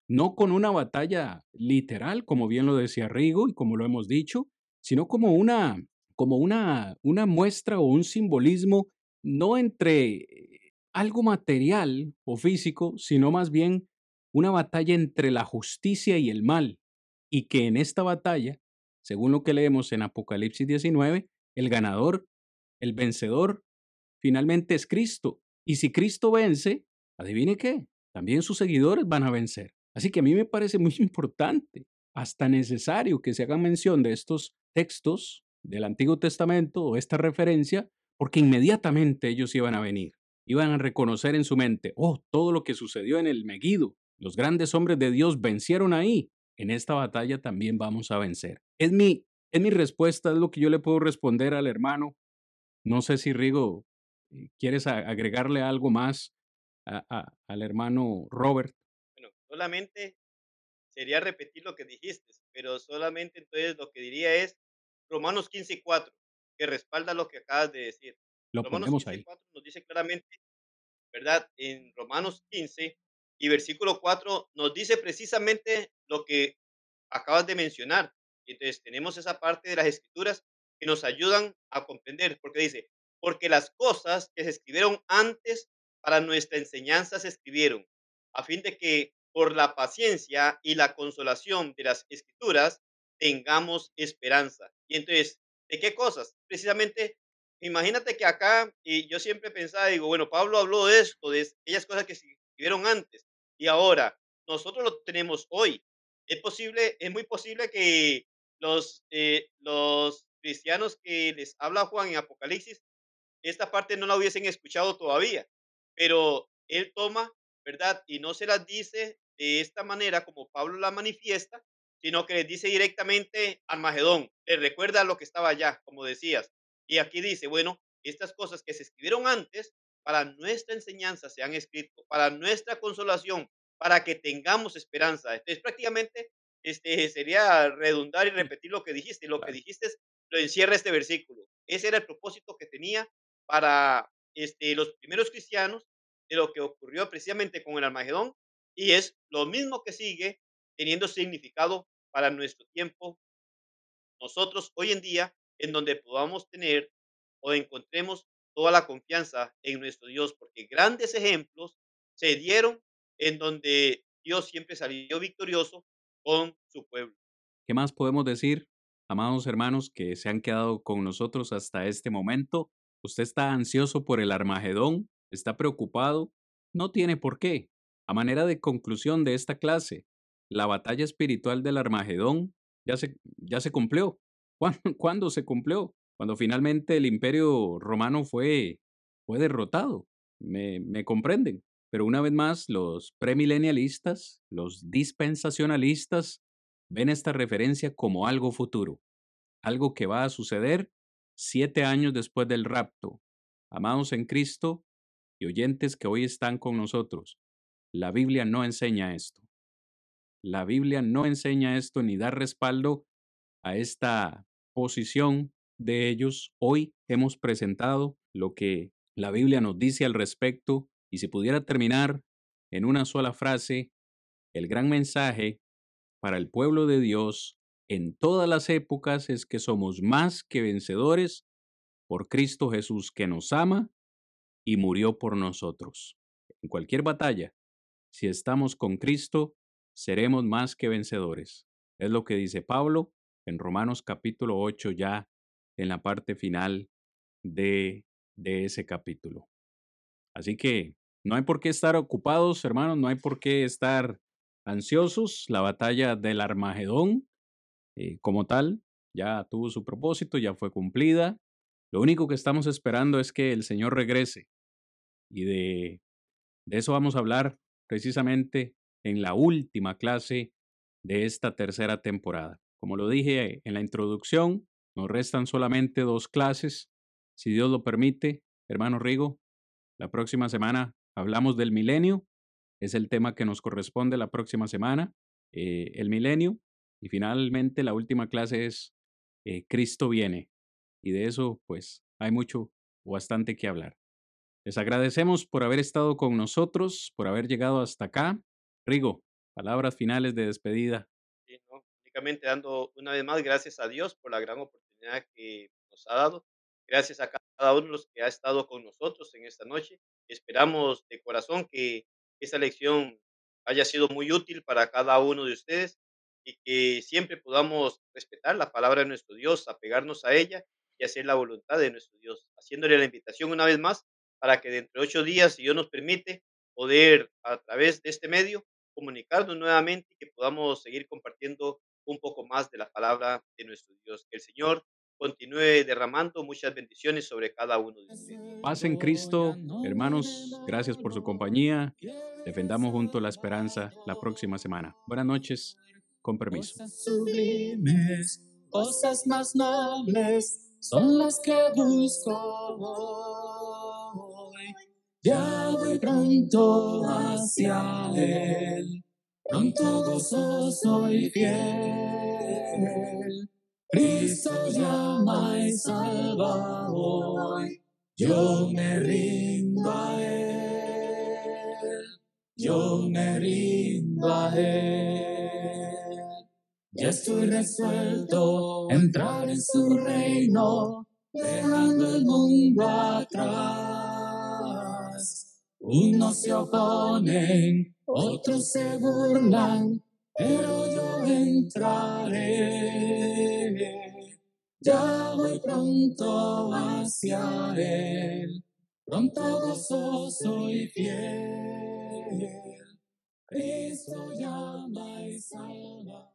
B: No con una batalla literal, como bien lo decía Rigo y como lo hemos dicho, sino como una, como una, una muestra o un simbolismo no entre algo material o físico, sino más bien una batalla entre la justicia y el mal, y que en esta batalla, según lo que leemos en Apocalipsis 19, el ganador, el vencedor, finalmente es Cristo. Y si Cristo vence, adivine qué, también sus seguidores van a vencer. Así que a mí me parece muy importante, hasta necesario que se haga mención de estos textos del Antiguo Testamento o esta referencia, porque inmediatamente ellos iban a venir, iban a reconocer en su mente, oh, todo lo que sucedió en el Megido, los grandes hombres de Dios vencieron ahí, en esta batalla también vamos a vencer. Es mi, es mi respuesta, es lo que yo le puedo responder al hermano. No sé si Rigo, eh, ¿quieres agregarle algo más al hermano Robert?
C: Bueno, solamente sería repetir lo que dijiste, pero solamente entonces lo que diría es Romanos 15.4, que respalda lo que acabas de decir.
B: Lo
C: Romanos
B: ponemos ahí.
C: nos dice claramente, ¿verdad? En Romanos 15 y versículo 4 nos dice precisamente lo que acabas de mencionar. Entonces tenemos esa parte de las escrituras que nos ayudan a comprender, porque dice, porque las cosas que se escribieron antes para nuestra enseñanza se escribieron, a fin de que por la paciencia y la consolación de las escrituras tengamos esperanza. Y entonces, ¿de qué cosas? Precisamente, imagínate que acá, y yo siempre pensaba, digo, bueno, Pablo habló de esto, de aquellas cosas que se escribieron antes, y ahora nosotros lo tenemos hoy. Es posible, es muy posible que los, eh, los cristianos que les habla Juan en Apocalipsis, esta parte no la hubiesen escuchado todavía, pero él toma, ¿verdad? Y no se las dice de esta manera como Pablo la manifiesta, sino que les dice directamente Armagedón, les recuerda lo que estaba allá, como decías. Y aquí dice, bueno, estas cosas que se escribieron antes, para nuestra enseñanza se han escrito, para nuestra consolación, para que tengamos esperanza. Entonces, prácticamente este, sería redundar y repetir lo que dijiste. Lo que dijiste lo encierra este versículo. Ese era el propósito que tenía para este, los primeros cristianos de lo que ocurrió precisamente con el Armagedón y es lo mismo que sigue teniendo significado para nuestro tiempo. Nosotros hoy en día, en donde podamos tener o encontremos toda la confianza en nuestro Dios, porque grandes ejemplos se dieron en donde Dios siempre salió victorioso con su pueblo.
B: ¿Qué más podemos decir, amados hermanos, que se han quedado con nosotros hasta este momento? Usted está ansioso por el Armagedón, está preocupado, no tiene por qué. A manera de conclusión de esta clase, la batalla espiritual del Armagedón ya se, ya se cumplió. ¿Cuándo se cumplió? cuando finalmente el imperio romano fue, fue derrotado. Me, me comprenden. Pero una vez más, los premilenialistas, los dispensacionalistas, ven esta referencia como algo futuro, algo que va a suceder siete años después del rapto. Amados en Cristo y oyentes que hoy están con nosotros, la Biblia no enseña esto. La Biblia no enseña esto ni da respaldo a esta posición de ellos, hoy hemos presentado lo que la Biblia nos dice al respecto y si pudiera terminar en una sola frase, el gran mensaje para el pueblo de Dios en todas las épocas es que somos más que vencedores por Cristo Jesús que nos ama y murió por nosotros. En cualquier batalla, si estamos con Cristo, seremos más que vencedores. Es lo que dice Pablo en Romanos capítulo 8 ya en la parte final de, de ese capítulo. Así que no hay por qué estar ocupados, hermanos, no hay por qué estar ansiosos. La batalla del Armagedón, eh, como tal, ya tuvo su propósito, ya fue cumplida. Lo único que estamos esperando es que el Señor regrese. Y de, de eso vamos a hablar precisamente en la última clase de esta tercera temporada. Como lo dije en la introducción, nos restan solamente dos clases, si Dios lo permite. Hermano Rigo, la próxima semana hablamos del milenio. Es el tema que nos corresponde la próxima semana, eh, el milenio. Y finalmente la última clase es eh, Cristo viene. Y de eso, pues, hay mucho o bastante que hablar. Les agradecemos por haber estado con nosotros, por haber llegado hasta acá. Rigo, palabras finales de despedida.
C: Sí, no, únicamente dando una vez más gracias a Dios por la gran oportunidad que nos ha dado. Gracias a cada uno de los que ha estado con nosotros en esta noche. Esperamos de corazón que esta lección haya sido muy útil para cada uno de ustedes y que siempre podamos respetar la palabra de nuestro Dios, apegarnos a ella y hacer la voluntad de nuestro Dios, haciéndole la invitación una vez más para que dentro de ocho días, si Dios nos permite, poder a través de este medio comunicarnos nuevamente y que podamos seguir compartiendo un poco más de la palabra de nuestro Dios. Que el Señor continúe derramando muchas bendiciones sobre cada uno de ustedes.
B: Paz en Cristo, hermanos, gracias por su compañía. Defendamos juntos la esperanza la próxima semana. Buenas noches, con permiso.
D: Cosas sublimes, cosas más nobles son las que busco hoy. Ya voy pronto hacia Él, pronto gozoso y fiel. Cristo llama y salva hoy, yo me rindo a Él, yo me rindo a Él. Ya estoy resuelto a entrar en su reino, dejando el mundo atrás. Unos se oponen, otros se burlan, pero yo entraré. Ya voy pronto hacia Él, pronto gozoso y fiel. Cristo llama y salva.